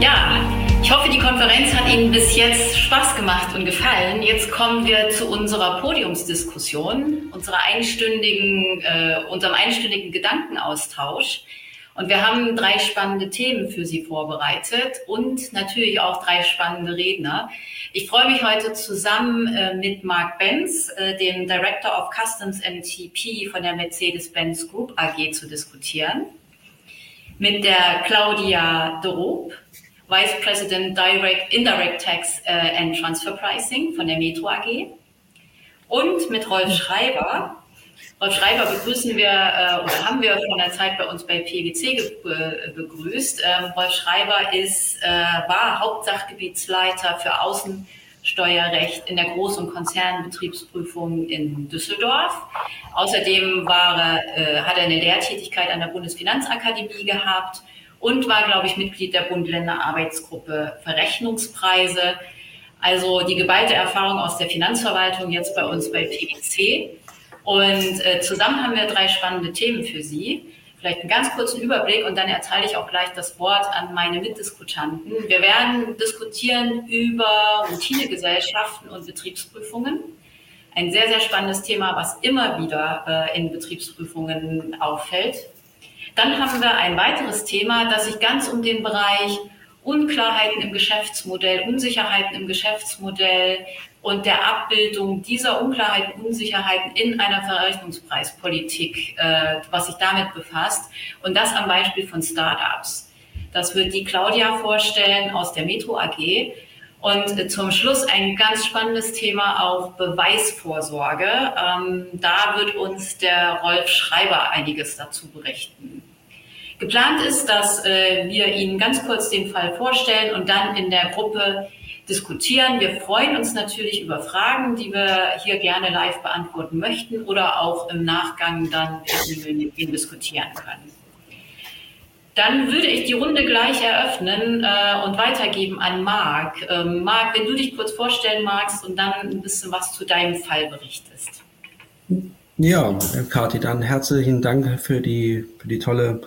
Ja, ich hoffe, die Konferenz hat Ihnen bis jetzt Spaß gemacht und gefallen. Jetzt kommen wir zu unserer Podiumsdiskussion, unserer einstündigen, äh, unserem einstündigen Gedankenaustausch. Und wir haben drei spannende Themen für Sie vorbereitet und natürlich auch drei spannende Redner. Ich freue mich heute zusammen äh, mit Mark Benz, äh, dem Director of Customs MTP von der Mercedes-Benz Group AG zu diskutieren, mit der Claudia Dorob, Vice President Direct, Indirect Tax äh, and Transfer Pricing von der Metro AG und mit Rolf Schreiber, Rolf Schreiber begrüßen wir äh, oder haben wir von der Zeit bei uns bei PwC äh, begrüßt. Ähm, Rolf Schreiber ist, war Hauptsachgebietsleiter für Außensteuerrecht in der Groß- und Konzernbetriebsprüfung in Düsseldorf. Außerdem war er, äh, hat er eine Lehrtätigkeit an der Bundesfinanzakademie gehabt und war, glaube ich, Mitglied der Bund-Länder-Arbeitsgruppe Verrechnungspreise. Also die geballte Erfahrung aus der Finanzverwaltung jetzt bei uns bei PwC. Und äh, zusammen haben wir drei spannende Themen für Sie. Vielleicht einen ganz kurzen Überblick und dann erteile ich auch gleich das Wort an meine Mitdiskutanten. Wir werden diskutieren über Routinegesellschaften und Betriebsprüfungen. Ein sehr, sehr spannendes Thema, was immer wieder äh, in Betriebsprüfungen auffällt. Dann haben wir ein weiteres Thema, das sich ganz um den Bereich Unklarheiten im Geschäftsmodell, Unsicherheiten im Geschäftsmodell, und der Abbildung dieser Unklarheiten, Unsicherheiten in einer Verrechnungspreispolitik, äh, was sich damit befasst. Und das am Beispiel von Startups. Das wird die Claudia vorstellen aus der Metro AG. Und äh, zum Schluss ein ganz spannendes Thema auch Beweisvorsorge. Ähm, da wird uns der Rolf Schreiber einiges dazu berichten. Geplant ist, dass äh, wir Ihnen ganz kurz den Fall vorstellen und dann in der Gruppe diskutieren. Wir freuen uns natürlich über Fragen, die wir hier gerne live beantworten möchten oder auch im Nachgang dann mit Ihnen diskutieren können. Dann würde ich die Runde gleich eröffnen äh, und weitergeben an Marc. Ähm, Marc, wenn du dich kurz vorstellen magst und dann ein bisschen was zu deinem Fall berichtest. Ja, Kathi, dann herzlichen Dank für die, für die tolle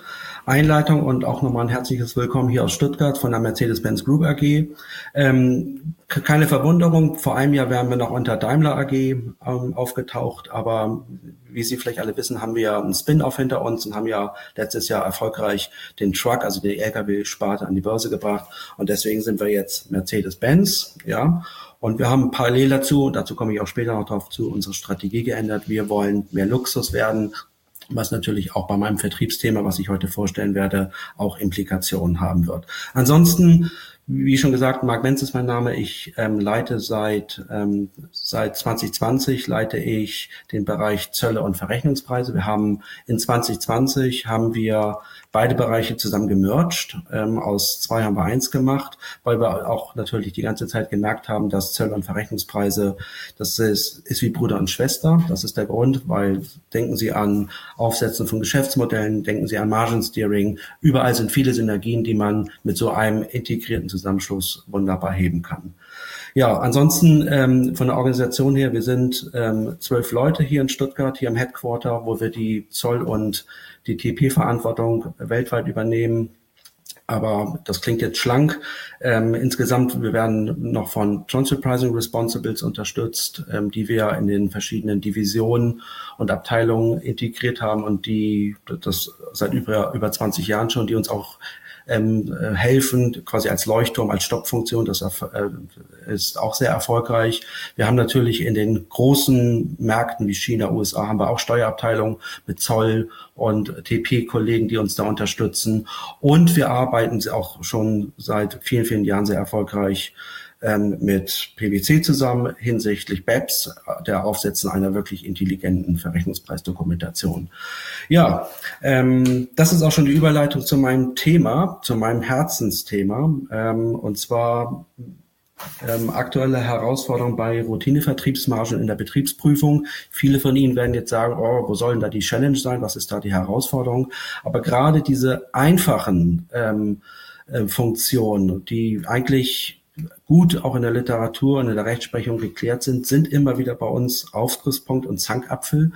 Einleitung und auch nochmal ein herzliches Willkommen hier aus Stuttgart von der Mercedes-Benz Group AG. Ähm, keine Verwunderung, vor einem Jahr wären wir noch unter Daimler AG ähm, aufgetaucht, aber wie Sie vielleicht alle wissen, haben wir einen Spin-off hinter uns und haben ja letztes Jahr erfolgreich den Truck, also die Lkw-Sparte an die Börse gebracht und deswegen sind wir jetzt Mercedes-Benz, ja. Und wir haben parallel dazu, dazu komme ich auch später noch drauf zu, unsere Strategie geändert. Wir wollen mehr Luxus werden, was natürlich auch bei meinem Vertriebsthema, was ich heute vorstellen werde, auch Implikationen haben wird. Ansonsten, wie schon gesagt, Marc Menz ist mein Name. Ich ähm, leite seit, ähm, seit 2020 leite ich den Bereich Zölle und Verrechnungspreise. Wir haben in 2020 haben wir beide Bereiche zusammen gemerged. Ähm, aus zwei haben wir eins gemacht, weil wir auch natürlich die ganze Zeit gemerkt haben, dass Zölle und Verrechnungspreise, das ist, ist wie Bruder und Schwester. Das ist der Grund, weil denken Sie an Aufsetzen von Geschäftsmodellen, denken Sie an Margin Steering. Überall sind viele Synergien, die man mit so einem integrierten Zusammenschluss wunderbar heben kann. Ja, ansonsten ähm, von der Organisation her, wir sind ähm, zwölf Leute hier in Stuttgart, hier im Headquarter, wo wir die Zoll- und die TP-Verantwortung weltweit übernehmen. Aber das klingt jetzt schlank. Ähm, insgesamt, wir werden noch von Transfer Pricing Responsibles unterstützt, ähm, die wir in den verschiedenen Divisionen und Abteilungen integriert haben und die das seit über, über 20 Jahren schon, die uns auch ähm, äh, helfen, quasi als Leuchtturm, als Stoppfunktion. Das äh, ist auch sehr erfolgreich. Wir haben natürlich in den großen Märkten wie China, USA, haben wir auch Steuerabteilungen mit Zoll und TP-Kollegen, die uns da unterstützen. Und wir arbeiten auch schon seit vielen, vielen Jahren sehr erfolgreich ähm, mit PwC zusammen hinsichtlich BEPS, der Aufsetzen einer wirklich intelligenten Verrechnungspreisdokumentation. Ja, ähm, das ist auch schon die Überleitung zu meinem Thema, zu meinem Herzensthema, ähm, und zwar ähm, aktuelle Herausforderungen bei Routinevertriebsmargen in der Betriebsprüfung. Viele von Ihnen werden jetzt sagen, oh, wo soll denn da die Challenge sein? Was ist da die Herausforderung? Aber gerade diese einfachen ähm, äh, Funktionen, die eigentlich gut auch in der Literatur und in der Rechtsprechung geklärt sind, sind immer wieder bei uns Aufgrisspunkt und Zankapfel.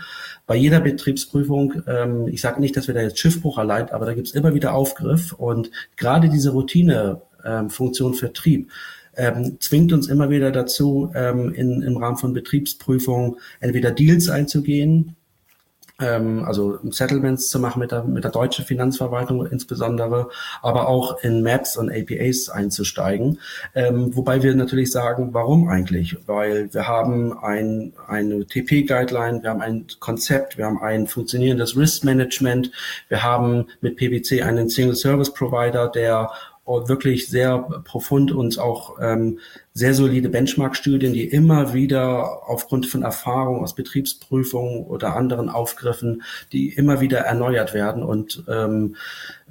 Bei jeder Betriebsprüfung, ähm, ich sage nicht, dass wir da jetzt Schiffbruch erleiden, aber da gibt es immer wieder Aufgriff und gerade diese Routine ähm, Vertrieb ähm, zwingt uns immer wieder dazu, ähm, in, im Rahmen von Betriebsprüfungen entweder Deals einzugehen, also Settlements zu machen mit der, mit der deutschen Finanzverwaltung insbesondere, aber auch in Maps und APAs einzusteigen. Ähm, wobei wir natürlich sagen, warum eigentlich? Weil wir haben ein, eine TP-Guideline, wir haben ein Konzept, wir haben ein funktionierendes Risk-Management, wir haben mit PwC einen Single Service Provider, der wirklich sehr profund und auch ähm, sehr solide Benchmark-Studien, die immer wieder aufgrund von Erfahrung aus Betriebsprüfungen oder anderen Aufgriffen, die immer wieder erneuert werden und ähm,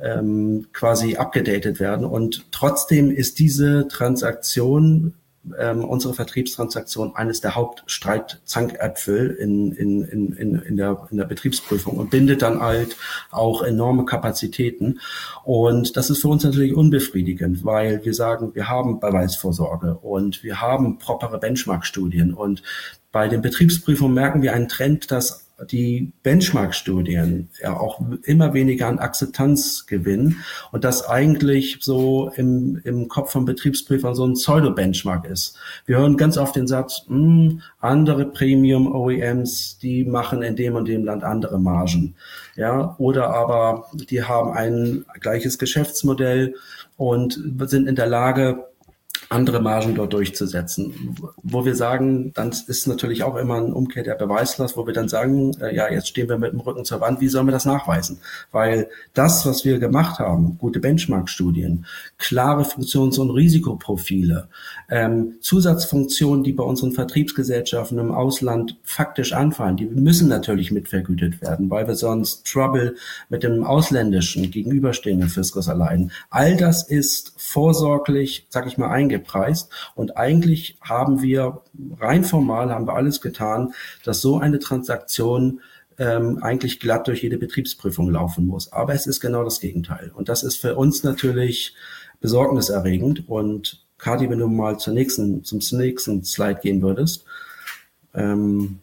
ähm, quasi abgedatet werden. Und trotzdem ist diese Transaktion ähm, unsere Vertriebstransaktion eines der Hauptstreitzankäpfel in, in, in, in, in, der, in der Betriebsprüfung und bindet dann halt auch enorme Kapazitäten. Und das ist für uns natürlich unbefriedigend, weil wir sagen, wir haben Beweisvorsorge und wir haben propere Benchmark-Studien und bei den Betriebsprüfungen merken wir einen Trend, dass die Benchmark-Studien ja auch immer weniger an Akzeptanz gewinnen und das eigentlich so im, im Kopf von Betriebsprüfern so ein Pseudo-Benchmark ist. Wir hören ganz oft den Satz, mh, hm, andere Premium-OEMs, die machen in dem und dem Land andere Margen. Ja, oder aber die haben ein gleiches Geschäftsmodell und sind in der Lage, andere Margen dort durchzusetzen. Wo wir sagen, dann ist natürlich auch immer ein Umkehr der Beweislast, wo wir dann sagen, äh, ja, jetzt stehen wir mit dem Rücken zur Wand, wie sollen wir das nachweisen? Weil das, was wir gemacht haben, gute Benchmark-Studien, klare Funktions- und Risikoprofile, ähm, Zusatzfunktionen, die bei unseren Vertriebsgesellschaften im Ausland faktisch anfallen, die müssen natürlich mitvergütet werden, weil wir sonst Trouble mit dem ausländischen gegenüberstehenden Fiskus erleiden. All das ist vorsorglich, sag ich mal, eingepreist. Und eigentlich haben wir rein formal haben wir alles getan, dass so eine Transaktion ähm, eigentlich glatt durch jede Betriebsprüfung laufen muss. Aber es ist genau das Gegenteil. Und das ist für uns natürlich besorgniserregend. Und Kati, wenn du mal zur nächsten, zum nächsten Slide gehen würdest. Ähm,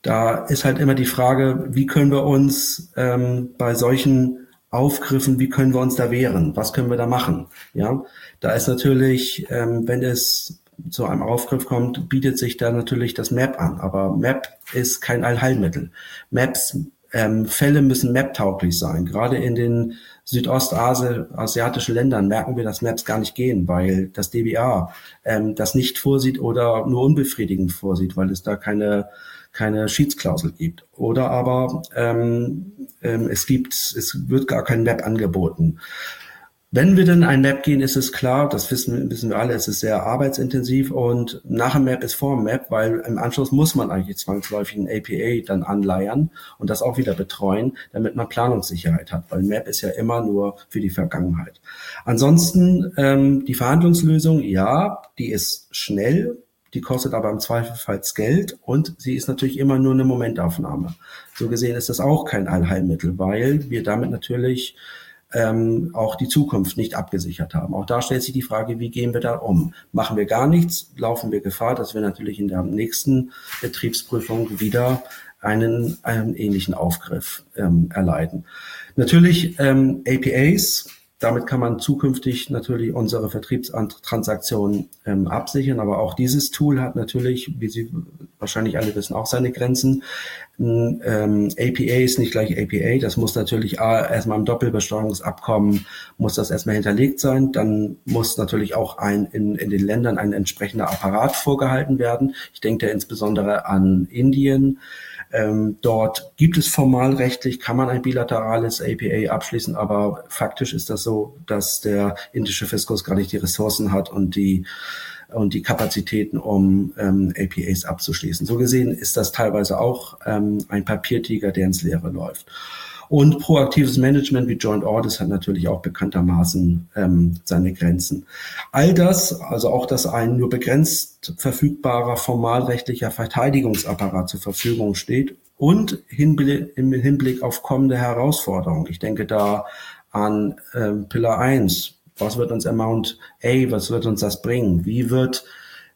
da ist halt immer die Frage, wie können wir uns ähm, bei solchen aufgriffen, wie können wir uns da wehren, was können wir da machen. Ja, da ist natürlich, ähm, wenn es zu einem Aufgriff kommt, bietet sich da natürlich das Map an. Aber Map ist kein Allheilmittel. Maps, ähm, Fälle müssen Map-tauglich sein. Gerade in den südostasiatischen Ländern merken wir, dass Maps gar nicht gehen, weil das DBA ähm, das nicht vorsieht oder nur unbefriedigend vorsieht, weil es da keine keine Schiedsklausel gibt. Oder aber ähm, ähm, es gibt, es wird gar kein Map angeboten. Wenn wir denn ein Map gehen, ist es klar, das wissen, wissen wir alle, es ist sehr arbeitsintensiv und nach dem Map ist vor dem Map, weil im Anschluss muss man eigentlich zwangsläufig ein APA dann anleiern und das auch wieder betreuen, damit man Planungssicherheit hat, weil Map ist ja immer nur für die Vergangenheit. Ansonsten ähm, die Verhandlungslösung, ja, die ist schnell, die kostet aber im Zweifelfall Geld und sie ist natürlich immer nur eine Momentaufnahme. So gesehen ist das auch kein Allheilmittel, weil wir damit natürlich ähm, auch die Zukunft nicht abgesichert haben. Auch da stellt sich die Frage, wie gehen wir da um? Machen wir gar nichts, laufen wir Gefahr, dass wir natürlich in der nächsten Betriebsprüfung wieder einen, einen ähnlichen Aufgriff ähm, erleiden. Natürlich ähm, APAs damit kann man zukünftig natürlich unsere Vertriebstransaktionen ähm, absichern. Aber auch dieses Tool hat natürlich, wie Sie wahrscheinlich alle wissen, auch seine Grenzen. Ähm, APA ist nicht gleich APA. Das muss natürlich erstmal im Doppelbesteuerungsabkommen muss das erstmal hinterlegt sein. Dann muss natürlich auch ein, in, in den Ländern ein entsprechender Apparat vorgehalten werden. Ich denke da insbesondere an Indien. Ähm, dort gibt es formalrechtlich, kann man ein bilaterales APA abschließen, aber faktisch ist das so, dass der indische Fiskus gar nicht die Ressourcen hat und die und die Kapazitäten, um ähm, APAs abzuschließen. So gesehen ist das teilweise auch ähm, ein Papiertiger, der ins Leere läuft. Und proaktives Management wie Joint Audits hat natürlich auch bekanntermaßen ähm, seine Grenzen. All das, also auch, dass ein nur begrenzt verfügbarer formalrechtlicher Verteidigungsapparat zur Verfügung steht und Hinblick, im Hinblick auf kommende Herausforderungen. Ich denke da an ähm, Pillar 1. Was wird uns Amount A, was wird uns das bringen? Wie wird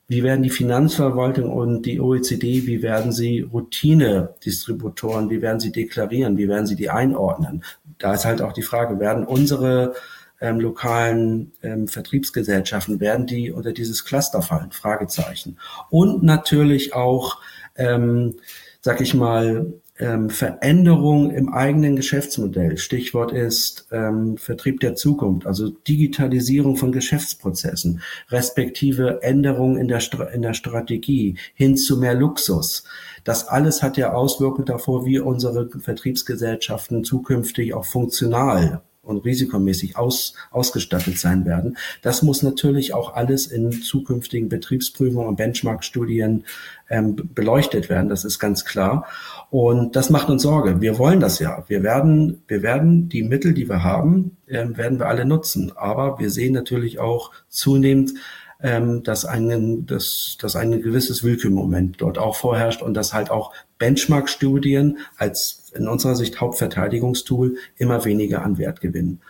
wie werden die Finanzverwaltung und die OECD, wie werden sie Routine-Distributoren, wie werden sie deklarieren, wie werden sie die einordnen? Da ist halt auch die Frage, werden unsere ähm, lokalen ähm, Vertriebsgesellschaften, werden die unter dieses Cluster fallen? Fragezeichen. Und natürlich auch, ähm, sag ich mal, ähm, Veränderung im eigenen Geschäftsmodell. Stichwort ist ähm, Vertrieb der Zukunft, also Digitalisierung von Geschäftsprozessen, respektive Änderungen in der, in der Strategie hin zu mehr Luxus. Das alles hat ja Auswirkungen davor, wie unsere Vertriebsgesellschaften zukünftig auch funktional und risikomäßig aus, ausgestattet sein werden. Das muss natürlich auch alles in zukünftigen Betriebsprüfungen und Benchmark-Studien ähm, beleuchtet werden. Das ist ganz klar. Und das macht uns Sorge. Wir wollen das ja. Wir werden, wir werden die Mittel, die wir haben, ähm, werden wir alle nutzen. Aber wir sehen natürlich auch zunehmend, ähm, dass, ein, dass, dass ein gewisses Willkürmoment dort auch vorherrscht und dass halt auch Benchmark-Studien als in unserer Sicht Hauptverteidigungstool immer weniger an Wert gewinnen.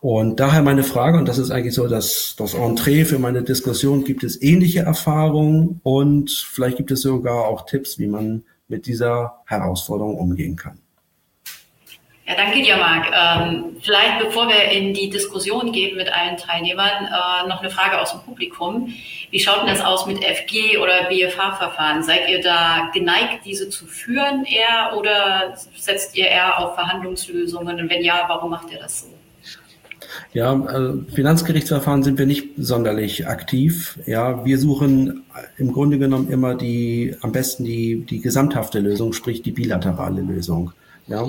Und daher meine Frage, und das ist eigentlich so das, das Entree für meine Diskussion, gibt es ähnliche Erfahrungen und vielleicht gibt es sogar auch Tipps, wie man mit dieser Herausforderung umgehen kann. Ja, danke dir, Marc. Ähm, vielleicht bevor wir in die Diskussion gehen mit allen Teilnehmern, äh, noch eine Frage aus dem Publikum. Wie schaut denn das aus mit FG oder BFH-Verfahren? Seid ihr da geneigt, diese zu führen eher oder setzt ihr eher auf Verhandlungslösungen? Und wenn ja, warum macht ihr das so? Ja, also Finanzgerichtsverfahren sind wir nicht sonderlich aktiv. Ja, wir suchen im Grunde genommen immer die, am besten die, die gesamthafte Lösung, sprich die bilaterale Lösung. Ja,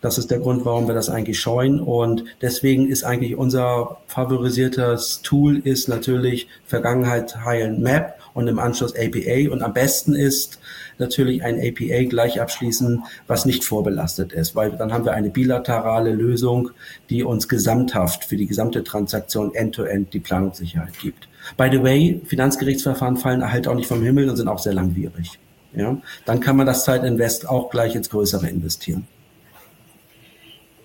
das ist der Grund, warum wir das eigentlich scheuen. Und deswegen ist eigentlich unser favorisiertes Tool ist natürlich Vergangenheit heilen Map und im Anschluss APA. Und am besten ist natürlich ein APA gleich abschließen, was nicht vorbelastet ist, weil dann haben wir eine bilaterale Lösung, die uns gesamthaft für die gesamte Transaktion end-to-end -End die Planungssicherheit gibt. By the way, Finanzgerichtsverfahren fallen halt auch nicht vom Himmel und sind auch sehr langwierig. Ja, dann kann man das Zeitinvest auch gleich ins Größere investieren.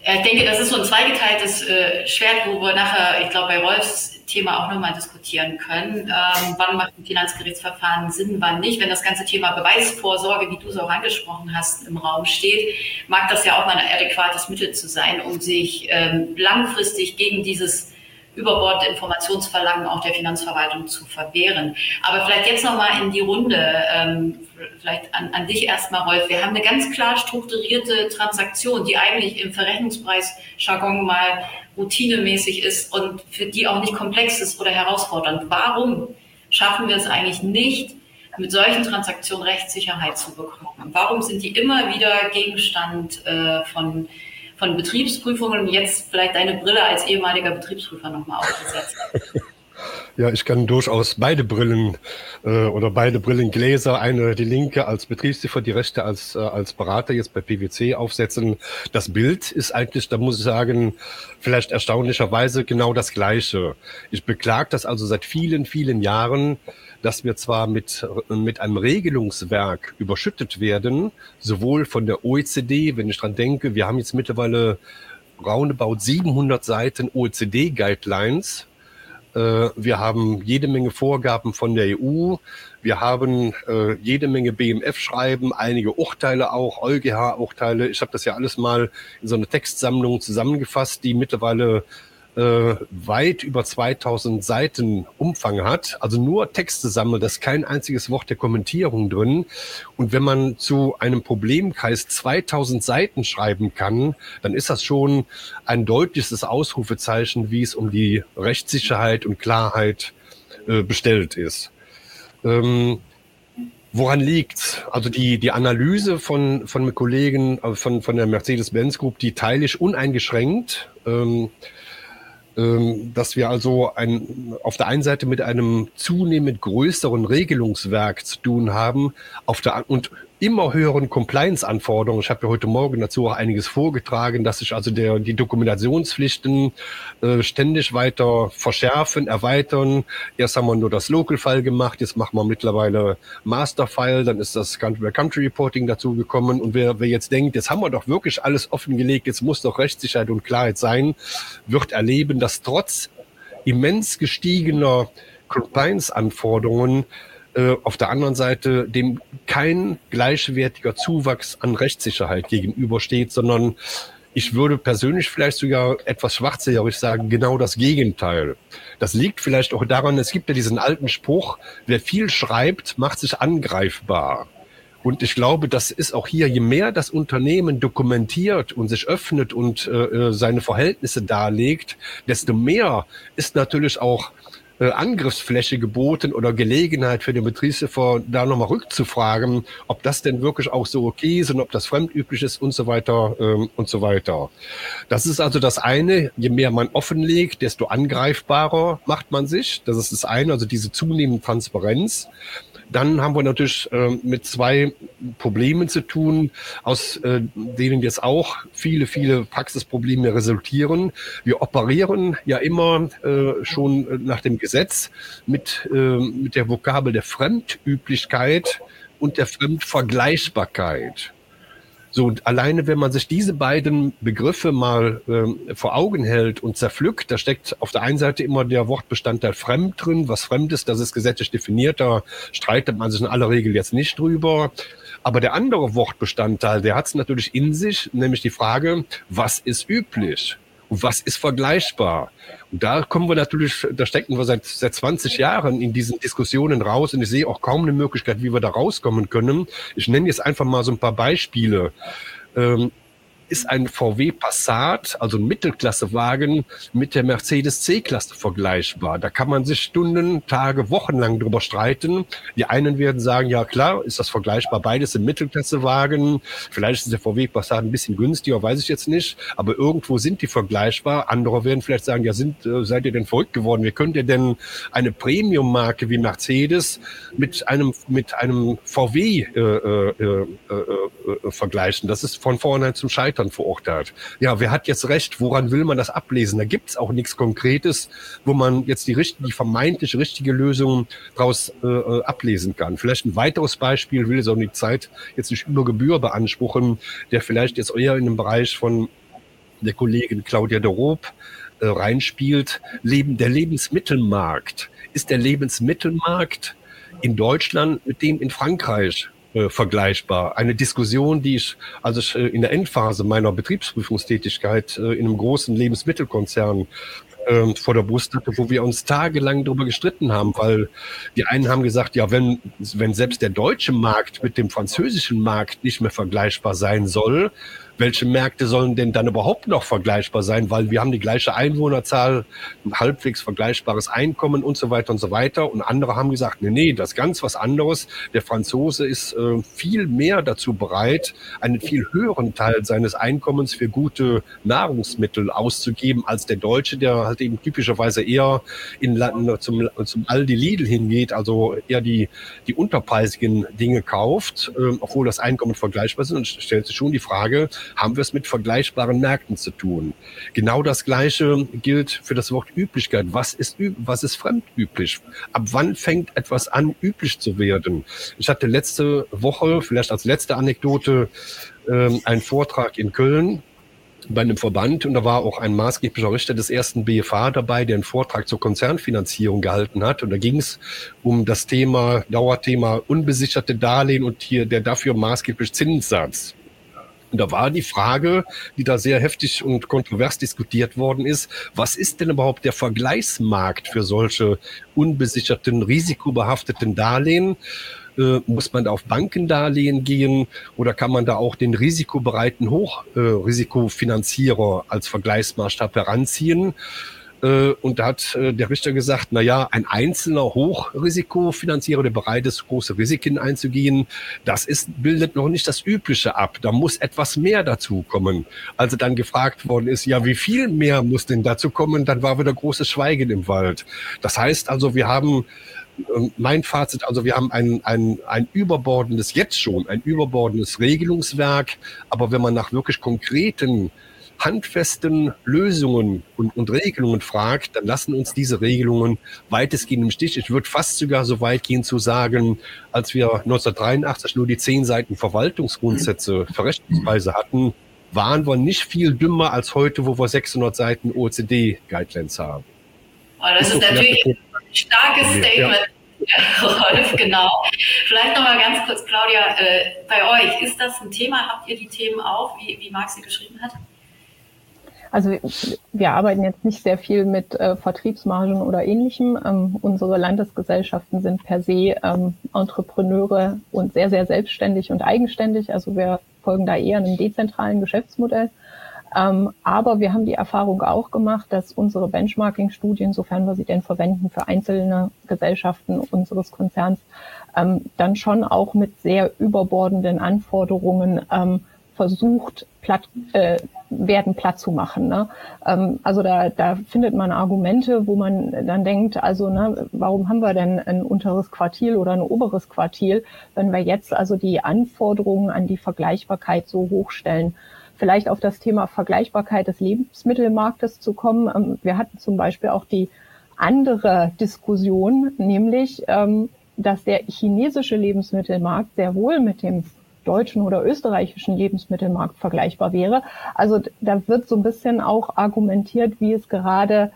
Ich denke, das ist so ein zweigeteiltes äh, Schwert, wo wir nachher, ich glaube, bei Rolfs Thema auch nochmal diskutieren können. Ähm, wann macht ein Finanzgerichtsverfahren Sinn, wann nicht? Wenn das ganze Thema Beweisvorsorge, wie du es auch angesprochen hast, im Raum steht, mag das ja auch mal ein adäquates Mittel zu sein, um sich ähm, langfristig gegen dieses Überbord Informationsverlangen auch der Finanzverwaltung zu verwehren. Aber vielleicht jetzt nochmal in die Runde, ähm, vielleicht an, an dich erstmal, Rolf. Wir haben eine ganz klar strukturierte Transaktion, die eigentlich im Verrechnungspreis-Jargon mal routinemäßig ist und für die auch nicht komplex ist oder herausfordernd. Warum schaffen wir es eigentlich nicht, mit solchen Transaktionen Rechtssicherheit zu bekommen? Warum sind die immer wieder Gegenstand äh, von von Betriebsprüfungen jetzt vielleicht deine Brille als ehemaliger Betriebsprüfer nochmal aufgesetzt. Ja, ich kann durchaus beide Brillen äh, oder beide Brillengläser, eine die linke als Betriebsprüfer, die rechte als, äh, als Berater jetzt bei PwC aufsetzen. Das Bild ist eigentlich, da muss ich sagen, vielleicht erstaunlicherweise genau das gleiche. Ich beklage das also seit vielen, vielen Jahren, dass wir zwar mit, mit einem Regelungswerk überschüttet werden, sowohl von der OECD, wenn ich dran denke, wir haben jetzt mittlerweile roundabout 700 Seiten OECD-Guidelines. Äh, wir haben jede Menge Vorgaben von der EU. Wir haben äh, jede Menge BMF-Schreiben, einige Urteile auch, EuGH-Urteile. Ich habe das ja alles mal in so eine Textsammlung zusammengefasst, die mittlerweile äh, weit über 2000 Seiten Umfang hat, also nur Texte sammelt, da ist kein einziges Wort der Kommentierung drin. Und wenn man zu einem Problemkreis 2000 Seiten schreiben kann, dann ist das schon ein deutliches Ausrufezeichen, wie es um die Rechtssicherheit und Klarheit äh, bestellt ist. Ähm, Woran liegt's? Also die, die Analyse von, von Kollegen, äh, von, von der Mercedes-Benz Group, die teile ich uneingeschränkt. Ähm, dass wir also ein, auf der einen Seite mit einem zunehmend größeren Regelungswerk zu tun haben, auf der, und immer höheren Compliance-Anforderungen. Ich habe ja heute Morgen dazu auch einiges vorgetragen, dass sich also der, die Dokumentationspflichten äh, ständig weiter verschärfen, erweitern. Erst haben wir nur das Local-File gemacht, jetzt machen wir mittlerweile Master-File, dann ist das Country-by-Country-Reporting dazu gekommen. Und wer, wer jetzt denkt, jetzt haben wir doch wirklich alles offengelegt, jetzt muss doch Rechtssicherheit und Klarheit sein, wird erleben, dass trotz immens gestiegener Compliance-Anforderungen äh, auf der anderen Seite dem kein gleichwertiger Zuwachs an Rechtssicherheit gegenübersteht, sondern Ich würde persönlich vielleicht sogar etwas schwachsinnig sagen, genau das Gegenteil. Das liegt vielleicht auch daran, es gibt ja diesen alten Spruch, wer viel schreibt, macht sich angreifbar. Und ich glaube, das ist auch hier, je mehr das Unternehmen dokumentiert und sich öffnet und äh, äh seine Verhältnisse darlegt, desto mehr ist natürlich auch äh, Angriffsfläche geboten oder Gelegenheit für den Betriebshofer, da nochmal rückzufragen, ob das denn wirklich auch so okay ist und ob das fremdüblich ist und so weiter ähm, und so weiter. Das ist also das eine, je mehr man offenlegt, desto angreifbarer macht man sich. Das ist das eine, also diese zunehmende Transparenz. Dann haben wir natürlich äh, mit zwei Problemen zu tun, aus äh, denen jetzt auch viele, viele Praxisprobleme resultieren. Wir operieren ja immer äh, schon nach dem Gesetz mit, äh, mit der Vokabel der Fremdüblichkeit und der Fremdvergleichbarkeit. So, alleine, wenn man sich diese beiden Begriffe mal ähm, vor Augen hält und zerpflückt, da steckt auf der einen Seite immer der Wortbestandteil fremd drin. Was fremd ist, das ist gesetzlich definiert, da streitet man sich in aller Regel jetzt nicht drüber. Aber der andere Wortbestandteil, der hat es natürlich in sich, nämlich die Frage, was ist üblich? Und was ist vergleichbar? Und da kommen wir natürlich, da stecken wir seit, seit 20 Jahren in diesen Diskussionen raus und ich sehe auch kaum eine Möglichkeit, wie wir da rauskommen können. Ich nenne jetzt einfach mal so ein paar Beispiele. Ähm, ist ein VW Passat, also ein Mittelklassewagen, mit der Mercedes C-Klasse vergleichbar. Da kann man sich Stunden, Tage, Wochen lang drüber streiten. Die einen werden sagen, ja klar, ist das vergleichbar. Beides sind Mittelklassewagen. Vielleicht ist der VW Passat ein bisschen günstiger, weiß ich jetzt nicht. Aber irgendwo sind die vergleichbar. Andere werden vielleicht sagen, ja, sind, äh, seid ihr denn verrückt geworden? Wie könnt ihr denn eine Premium-Marke wie Mercedes mit einem, mit einem VW äh, äh, äh, äh, vergleichen? Das ist von vornherein zum Scheitern Scheitern verurteilt. Ja, wer hat jetzt recht? Woran will man das ablesen? Da gibt es auch nichts Konkretes, wo man jetzt die, richtige, die vermeintlich richtige Lösung daraus äh, äh, ablesen kann. Vielleicht ein weiteres Beispiel, will jetzt auch die Zeit jetzt nicht über Gebühr beanspruchen, der vielleicht jetzt eher in den Bereich von der Kollegin Claudia de Roop äh, reinspielt. Leben, der Lebensmittelmarkt. Ist der Lebensmittelmarkt in Deutschland mit dem in Frankreich äh, vergleichbar. Eine Diskussion, die ich, also ich äh, in der Endphase meiner Betriebsprüfungstätigkeit äh, in einem großen Lebensmittelkonzern ähm, vor der Brust hatte, wo wir uns tagelang darüber gestritten haben, weil die einen haben gesagt, ja, wenn, wenn selbst der deutsche Markt mit dem französischen Markt nicht mehr vergleichbar sein soll, welche Märkte sollen denn dann überhaupt noch vergleichbar sein, weil wir haben die gleiche Einwohnerzahl, ein halbwegs vergleichbares Einkommen und so weiter und so weiter. Und andere haben gesagt, nee, nee, das ist ganz was anderes. Der Franzose ist äh, viel mehr dazu bereit, einen viel höheren Teil seines Einkommens für gute Nahrungsmittel auszugeben, als der Deutsche, der halt eben typischerweise eher in zum, zum Aldi Lidl hingeht, also eher die, die unterpreisigen Dinge kauft, äh, obwohl das Einkommen vergleichbar ist. Und stellt sich schon die Frage, haben wir es mit vergleichbaren Märkten zu tun. Genau das Gleiche gilt für das Wort Üblichkeit. Was ist, was ist fremdüblich? Ab wann fängt etwas an, üblich zu werden? Ich hatte letzte Woche, vielleicht als letzte Anekdote, ähm, einen Vortrag in Köln bei einem Verband und da war auch ein maßgeblicher Richter des ersten BFA dabei, der einen Vortrag zur Konzernfinanzierung gehalten hat. Und da ging es um das Thema, Dauerthema unbesicherte Darlehen und hier der dafür maßgebliche Zinssatz. Und da war die Frage, die da sehr heftig und kontrovers diskutiert worden ist, was ist denn überhaupt der Vergleichsmarkt für solche unbesicherten, risikobehafteten Darlehen? Äh, muss man da auf Bankendarlehen gehen oder kann man da auch den risikobereiten Hochrisikofinanzierer als Vergleichsmaßstab heranziehen? Äh, und da hat äh, der Richter gesagt, na ja, ein einzelner Hochrisikofinanzierer, der bereit ist, große Risiken einzugehen, das ist, bildet noch nicht das Übliche ab. Da muss etwas mehr dazu kommen. Also dann gefragt worden ist, ja, wie viel mehr muss denn dazu kommen? Dann war wieder großes Schweigen im Wald. Das heißt also, wir haben ähm, mein Fazit, also wir haben ein, ein, ein überbordendes, jetzt schon ein überbordendes Regelungswerk, aber wenn man nach wirklich konkreten handfesten Lösungen und, und Regelungen fragt, dann lassen uns diese Regelungen weitestgehend im Stich. Ich würde fast sogar so weit gehen zu sagen, als wir 1983 nur die zehn Seiten Verwaltungsgrundsätze Verrechnungsweise hatten, waren wir nicht viel dümmer als heute, wo wir 600 Seiten OECD-Guidelines haben. Oh, das ist, ist natürlich ein starkes Statement. Ja. Rolf, genau. Vielleicht nochmal ganz kurz, Claudia, äh, bei euch, ist das ein Thema? Habt ihr die Themen auch, wie, wie Marc sie geschrieben hat? Also wir arbeiten jetzt nicht sehr viel mit äh, Vertriebsmargen oder ähnlichem. Ähm, unsere Landesgesellschaften sind per se ähm, Entrepreneure und sehr, sehr selbstständig und eigenständig. Also wir folgen da eher einem dezentralen Geschäftsmodell. Ähm, aber wir haben die Erfahrung auch gemacht, dass unsere Benchmarking-Studien, sofern wir sie denn verwenden für einzelne Gesellschaften unseres Konzerns, ähm, dann schon auch mit sehr überbordenden Anforderungen ähm, versucht, platt, äh, werden platt zu machen. Ne? Ähm, also da, da findet man Argumente, wo man dann denkt, also ne, warum haben wir denn ein unteres Quartil oder ein oberes Quartil, wenn wir jetzt also die Anforderungen an die Vergleichbarkeit so hochstellen? Vielleicht auf das Thema Vergleichbarkeit des Lebensmittelmarktes zu kommen. Ähm, wir hatten zum Beispiel auch die andere Diskussion, nämlich, ähm, dass der chinesische Lebensmittelmarkt sehr wohl mit dem deutschen oder österreichischen Lebensmittelmarkt vergleichbar wäre. Also da wird so ein bisschen auch argumentiert, wie es gerade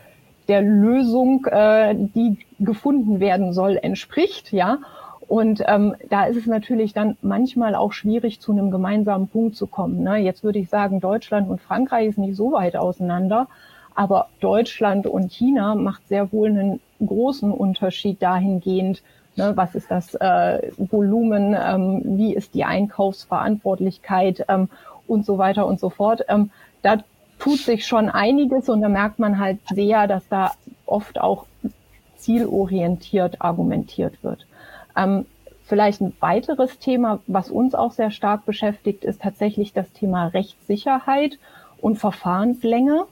der Lösung, äh, die gefunden werden soll, entspricht, ja. Und ähm, da ist es natürlich dann manchmal auch schwierig, zu einem gemeinsamen Punkt zu kommen. Ne? Jetzt würde ich sagen, Deutschland und Frankreich ist nicht so weit auseinander, aber Deutschland und China macht sehr wohl einen großen Unterschied dahingehend, Ne, was ist das äh, Volumen? Ähm, wie ist die Einkaufsverantwortlichkeit ähm, und so weiter und so fort? Ähm, da tut sich schon einiges und da merkt man halt sehr, dass da oft auch zielorientiert argumentiert wird. Ähm, vielleicht ein weiteres Thema, was uns auch sehr stark beschäftigt, ist tatsächlich das Thema Rechtssicherheit und Verfahrenslänge.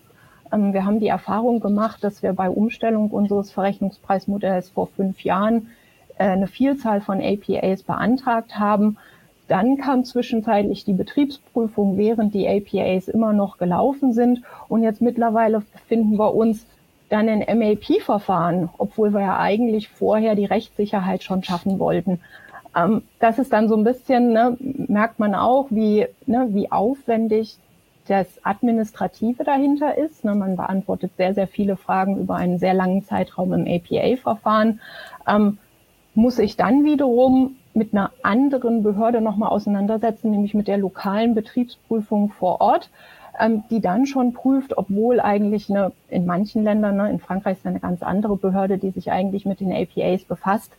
Ähm, wir haben die Erfahrung gemacht, dass wir bei Umstellung unseres Verrechnungspreismodells vor fünf Jahren eine Vielzahl von APAs beantragt haben. Dann kam zwischenzeitlich die Betriebsprüfung, während die APAs immer noch gelaufen sind. Und jetzt mittlerweile befinden wir uns dann in MAP-Verfahren, obwohl wir ja eigentlich vorher die Rechtssicherheit schon schaffen wollten. Ähm, das ist dann so ein bisschen, ne, merkt man auch, wie, ne, wie aufwendig das Administrative dahinter ist. Ne, man beantwortet sehr, sehr viele Fragen über einen sehr langen Zeitraum im APA-Verfahren. Ähm, muss ich dann wiederum mit einer anderen Behörde nochmal auseinandersetzen, nämlich mit der lokalen Betriebsprüfung vor Ort, ähm, die dann schon prüft, obwohl eigentlich eine, in manchen Ländern, ne, in Frankreich ist eine ganz andere Behörde, die sich eigentlich mit den APAs befasst,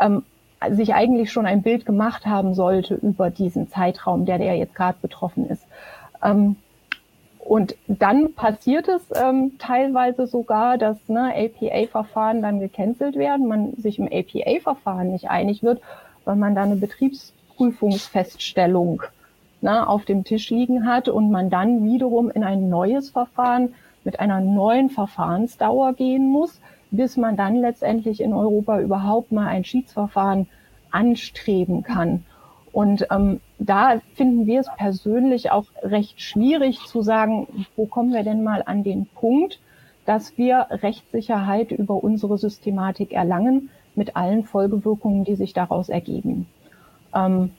ähm, sich eigentlich schon ein Bild gemacht haben sollte über diesen Zeitraum, der der jetzt gerade betroffen ist. Ähm, und dann passiert es ähm, teilweise sogar, dass ne, APA-Verfahren dann gecancelt werden, man sich im APA-Verfahren nicht einig wird, weil man da eine Betriebsprüfungsfeststellung ne, auf dem Tisch liegen hat und man dann wiederum in ein neues Verfahren mit einer neuen Verfahrensdauer gehen muss, bis man dann letztendlich in Europa überhaupt mal ein Schiedsverfahren anstreben kann. Und ähm, da finden wir es persönlich auch recht schwierig zu sagen, wo kommen wir denn mal an den Punkt, dass wir Rechtssicherheit über unsere Systematik erlangen mit allen Folgewirkungen, die sich daraus ergeben. Ähm,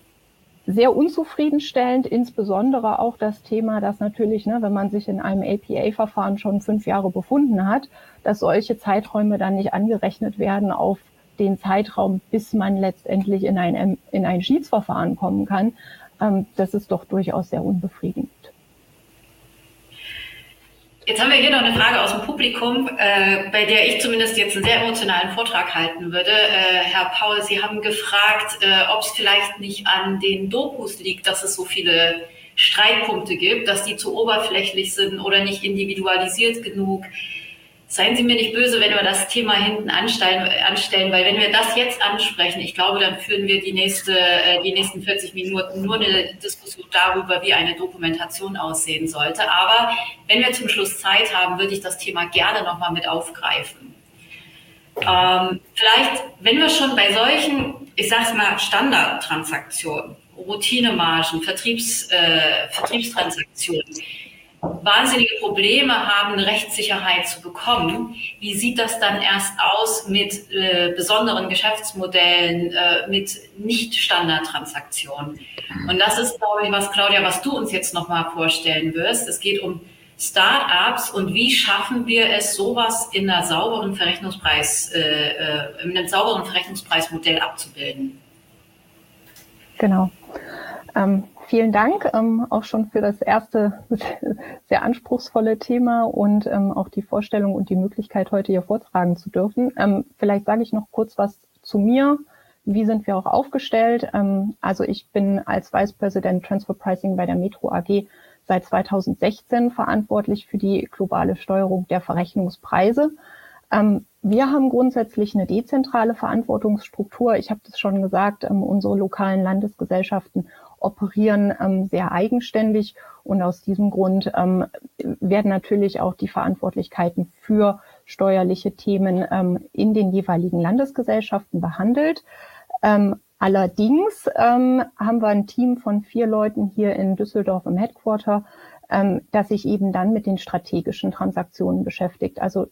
sehr unzufriedenstellend, insbesondere auch das Thema, dass natürlich, ne, wenn man sich in einem APA-Verfahren schon fünf Jahre befunden hat, dass solche Zeiträume dann nicht angerechnet werden auf den Zeitraum, bis man letztendlich in ein, in ein Schiedsverfahren kommen kann, ähm, das ist doch durchaus sehr unbefriedigend. Jetzt haben wir hier noch eine Frage aus dem Publikum, äh, bei der ich zumindest jetzt einen sehr emotionalen Vortrag halten würde. Äh, Herr Paul, Sie haben gefragt, äh, ob es vielleicht nicht an den Dokus liegt, dass es so viele Streitpunkte gibt, dass die zu oberflächlich sind oder nicht individualisiert genug. Seien Sie mir nicht böse, wenn wir das Thema hinten anstellen, anstellen, weil wenn wir das jetzt ansprechen, ich glaube, dann führen wir die, nächste, äh, die nächsten 40 Minuten nur eine Diskussion darüber, wie eine Dokumentation aussehen sollte. Aber wenn wir zum Schluss Zeit haben, würde ich das Thema gerne nochmal mit aufgreifen. Ähm, vielleicht, wenn wir schon bei solchen, ich sage es mal, Standardtransaktionen, Routinemargen, Vertriebs, äh, Vertriebstransaktionen, wahnsinnige Probleme haben, Rechtssicherheit zu bekommen, wie sieht das dann erst aus mit äh, besonderen Geschäftsmodellen, äh, mit Nicht-Standard-Transaktionen? Und das ist, glaube ich, was, Claudia, was du uns jetzt nochmal vorstellen wirst. Es geht um Start-ups und wie schaffen wir es, sowas in einer sauberen Verrechnungspreis, äh, äh in einem sauberen Verrechnungspreismodell abzubilden? Genau. Ähm, vielen Dank ähm, auch schon für das erste sehr anspruchsvolle Thema und ähm, auch die Vorstellung und die Möglichkeit, heute hier vortragen zu dürfen. Ähm, vielleicht sage ich noch kurz was zu mir. Wie sind wir auch aufgestellt? Ähm, also ich bin als Vice President Transfer Pricing bei der Metro AG seit 2016 verantwortlich für die globale Steuerung der Verrechnungspreise. Ähm, wir haben grundsätzlich eine dezentrale Verantwortungsstruktur. Ich habe das schon gesagt, ähm, unsere lokalen Landesgesellschaften operieren ähm, sehr eigenständig und aus diesem Grund ähm, werden natürlich auch die Verantwortlichkeiten für steuerliche Themen ähm, in den jeweiligen Landesgesellschaften behandelt. Ähm, allerdings ähm, haben wir ein Team von vier Leuten hier in Düsseldorf im Headquarter, ähm, das sich eben dann mit den strategischen Transaktionen beschäftigt. Also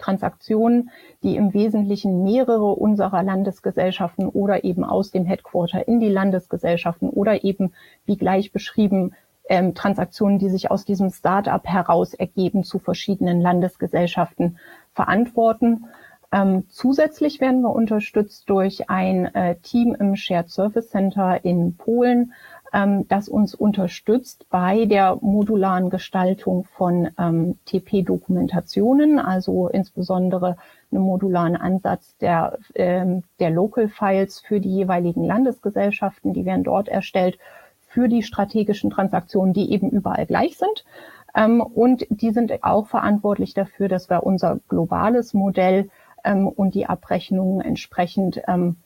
Transaktionen, die im Wesentlichen mehrere unserer Landesgesellschaften oder eben aus dem Headquarter in die Landesgesellschaften oder eben, wie gleich beschrieben, ähm, Transaktionen, die sich aus diesem Start-up heraus ergeben, zu verschiedenen Landesgesellschaften verantworten. Ähm, zusätzlich werden wir unterstützt durch ein äh, Team im Shared Service Center in Polen, ähm, das uns unterstützt bei der modularen Gestaltung von ähm, TP-Dokumentationen, also insbesondere einen modularen Ansatz der, ähm, der Local Files für die jeweiligen Landesgesellschaften. Die werden dort erstellt für die strategischen Transaktionen, die eben überall gleich sind. Ähm, und die sind auch verantwortlich dafür, dass wir unser globales Modell ähm, und die Abrechnungen entsprechend ähm,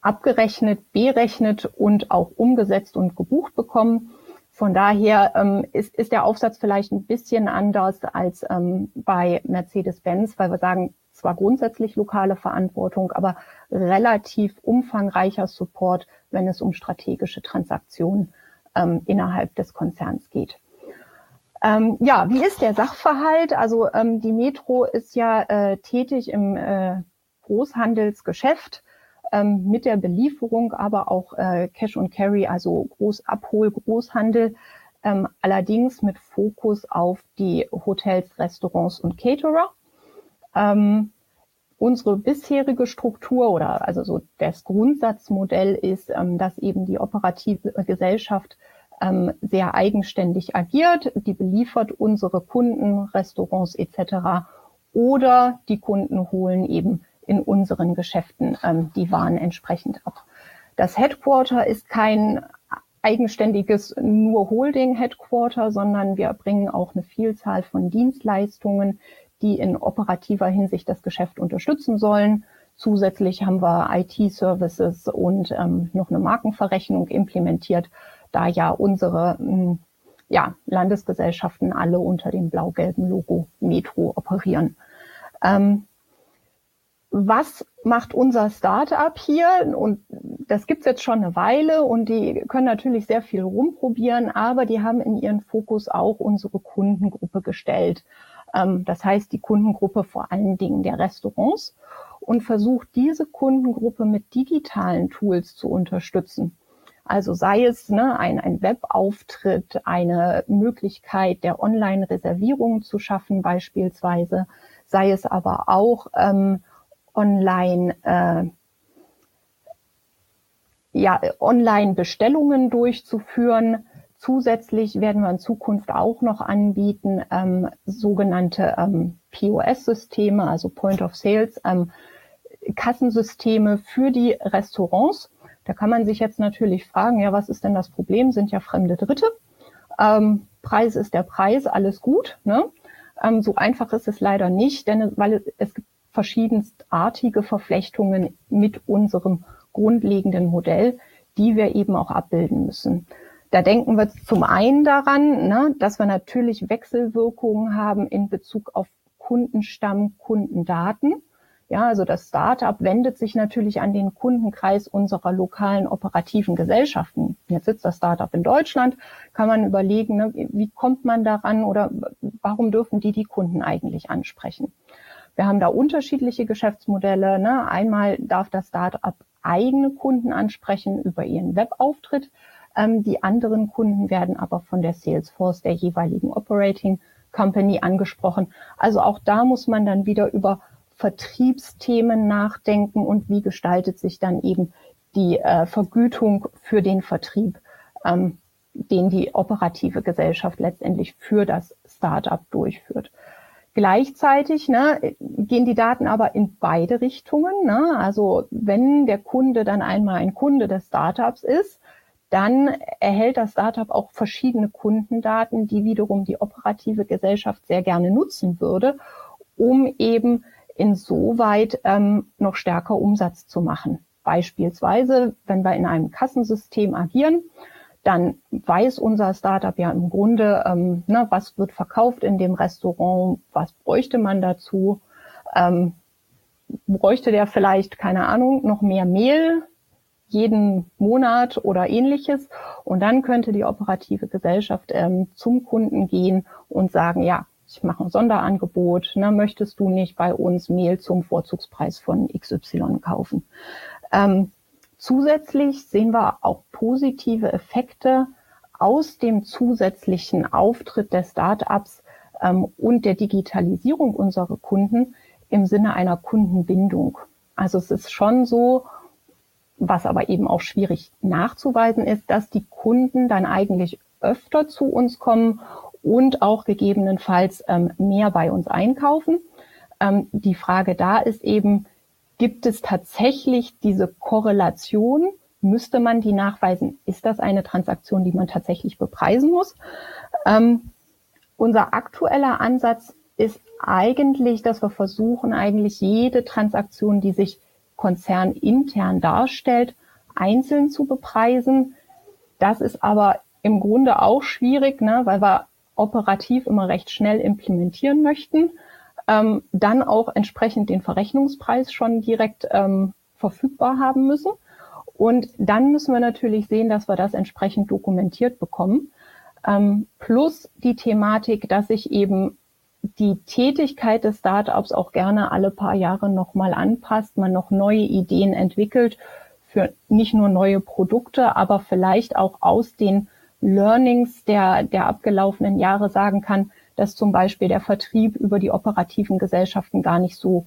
abgerechnet, berechnet und auch umgesetzt und gebucht bekommen. Von daher ähm, ist, ist der Aufsatz vielleicht ein bisschen anders als ähm, bei Mercedes-Benz, weil wir sagen, zwar grundsätzlich lokale Verantwortung, aber relativ umfangreicher Support, wenn es um strategische Transaktionen ähm, innerhalb des Konzerns geht. Ähm, ja, wie ist der Sachverhalt? Also ähm, die Metro ist ja äh, tätig im äh, Großhandelsgeschäft ähm, mit der Belieferung, aber auch äh, Cash und Carry, also Großabhol, Großhandel, ähm, allerdings mit Fokus auf die Hotels, Restaurants und Caterer. Ähm, unsere bisherige Struktur oder also so das Grundsatzmodell ist, ähm, dass eben die operative Gesellschaft ähm, sehr eigenständig agiert. Die beliefert unsere Kunden, Restaurants etc. Oder die Kunden holen eben in unseren Geschäften ähm, die Waren entsprechend ab. Das Headquarter ist kein eigenständiges nur Holding Headquarter, sondern wir bringen auch eine Vielzahl von Dienstleistungen, die in operativer Hinsicht das Geschäft unterstützen sollen. Zusätzlich haben wir IT-Services und ähm, noch eine Markenverrechnung implementiert, da ja unsere ähm, ja, Landesgesellschaften alle unter dem blau-gelben Logo Metro operieren. Ähm, was macht unser Startup hier? Und das gibt's jetzt schon eine Weile und die können natürlich sehr viel rumprobieren, aber die haben in ihren Fokus auch unsere Kundengruppe gestellt. Ähm, das heißt, die Kundengruppe vor allen Dingen der Restaurants und versucht diese Kundengruppe mit digitalen Tools zu unterstützen. Also sei es ne, ein, ein Webauftritt, eine Möglichkeit der Online-Reservierung zu schaffen beispielsweise, sei es aber auch ähm, online äh, ja, Online-Bestellungen durchzuführen. Zusätzlich werden wir in Zukunft auch noch anbieten ähm, sogenannte ähm, POS-Systeme, also Point of Sales, ähm, Kassensysteme für die Restaurants. Da kann man sich jetzt natürlich fragen, ja, was ist denn das Problem? Sind ja fremde Dritte. Ähm, Preis ist der Preis, alles gut. Ne? Ähm, so einfach ist es leider nicht, denn weil es, es gibt verschiedenstartige Verflechtungen mit unserem grundlegenden Modell, die wir eben auch abbilden müssen. Da denken wir zum einen daran, ne, dass wir natürlich Wechselwirkungen haben in Bezug auf Kundenstamm, Kundendaten. Ja, also das Startup wendet sich natürlich an den Kundenkreis unserer lokalen operativen Gesellschaften. Jetzt sitzt das Startup in Deutschland, kann man überlegen, ne, wie kommt man daran oder warum dürfen die die Kunden eigentlich ansprechen? Wir haben da unterschiedliche Geschäftsmodelle. Ne? Einmal darf das Startup eigene Kunden ansprechen über ihren Webauftritt. Ähm, die anderen Kunden werden aber von der Salesforce der jeweiligen Operating Company angesprochen. Also auch da muss man dann wieder über Vertriebsthemen nachdenken und wie gestaltet sich dann eben die äh, Vergütung für den Vertrieb. Ähm, den die operative Gesellschaft letztendlich für das Startup durchführt. Gleichzeitig ne, gehen die Daten aber in beide Richtungen. Ne? Also wenn der Kunde dann einmal ein Kunde des Startups ist, dann erhält das Startup auch verschiedene Kundendaten, die wiederum die operative Gesellschaft sehr gerne nutzen würde, um eben insoweit ähm, noch stärker Umsatz zu machen. Beispielsweise, wenn wir in einem Kassensystem agieren, dann weiß unser Startup ja im Grunde, ähm, ne, was wird verkauft in dem Restaurant, was bräuchte man dazu. Ähm, bräuchte der vielleicht, keine Ahnung, noch mehr Mehl jeden Monat oder ähnliches. Und dann könnte die operative Gesellschaft ähm, zum Kunden gehen und sagen, ja, ich mache ein Sonderangebot, ne, möchtest du nicht bei uns Mehl zum Vorzugspreis von XY kaufen? Ähm, zusätzlich sehen wir auch positive Effekte aus dem zusätzlichen Auftritt der Startups ähm, und der Digitalisierung unserer Kunden im Sinne einer Kundenbindung. Also es ist schon so, was aber eben auch schwierig nachzuweisen ist, dass die Kunden dann eigentlich öfter zu uns kommen und auch gegebenenfalls ähm, mehr bei uns einkaufen. Ähm, die Frage da ist eben, gibt es tatsächlich diese Korrelation? Müsste man die nachweisen? Ist das eine Transaktion, die man tatsächlich bepreisen muss? Ähm, unser aktueller Ansatz ist eigentlich, dass wir versuchen, eigentlich jede Transaktion, die sich konzernintern darstellt, einzeln zu bepreisen. Das ist aber im Grunde auch schwierig, ne, weil wir operativ immer recht schnell implementieren möchten, ähm, dann auch entsprechend den Verrechnungspreis schon direkt ähm, verfügbar haben müssen. Und dann müssen wir natürlich sehen, dass wir das entsprechend dokumentiert bekommen. Ähm, plus die Thematik, dass sich eben die Tätigkeit des Startups auch gerne alle paar Jahre nochmal anpasst, man noch neue Ideen entwickelt für nicht nur neue Produkte, aber vielleicht auch aus den Learnings der, der abgelaufenen Jahre sagen kann, dass zum Beispiel der Vertrieb über die operativen Gesellschaften gar nicht so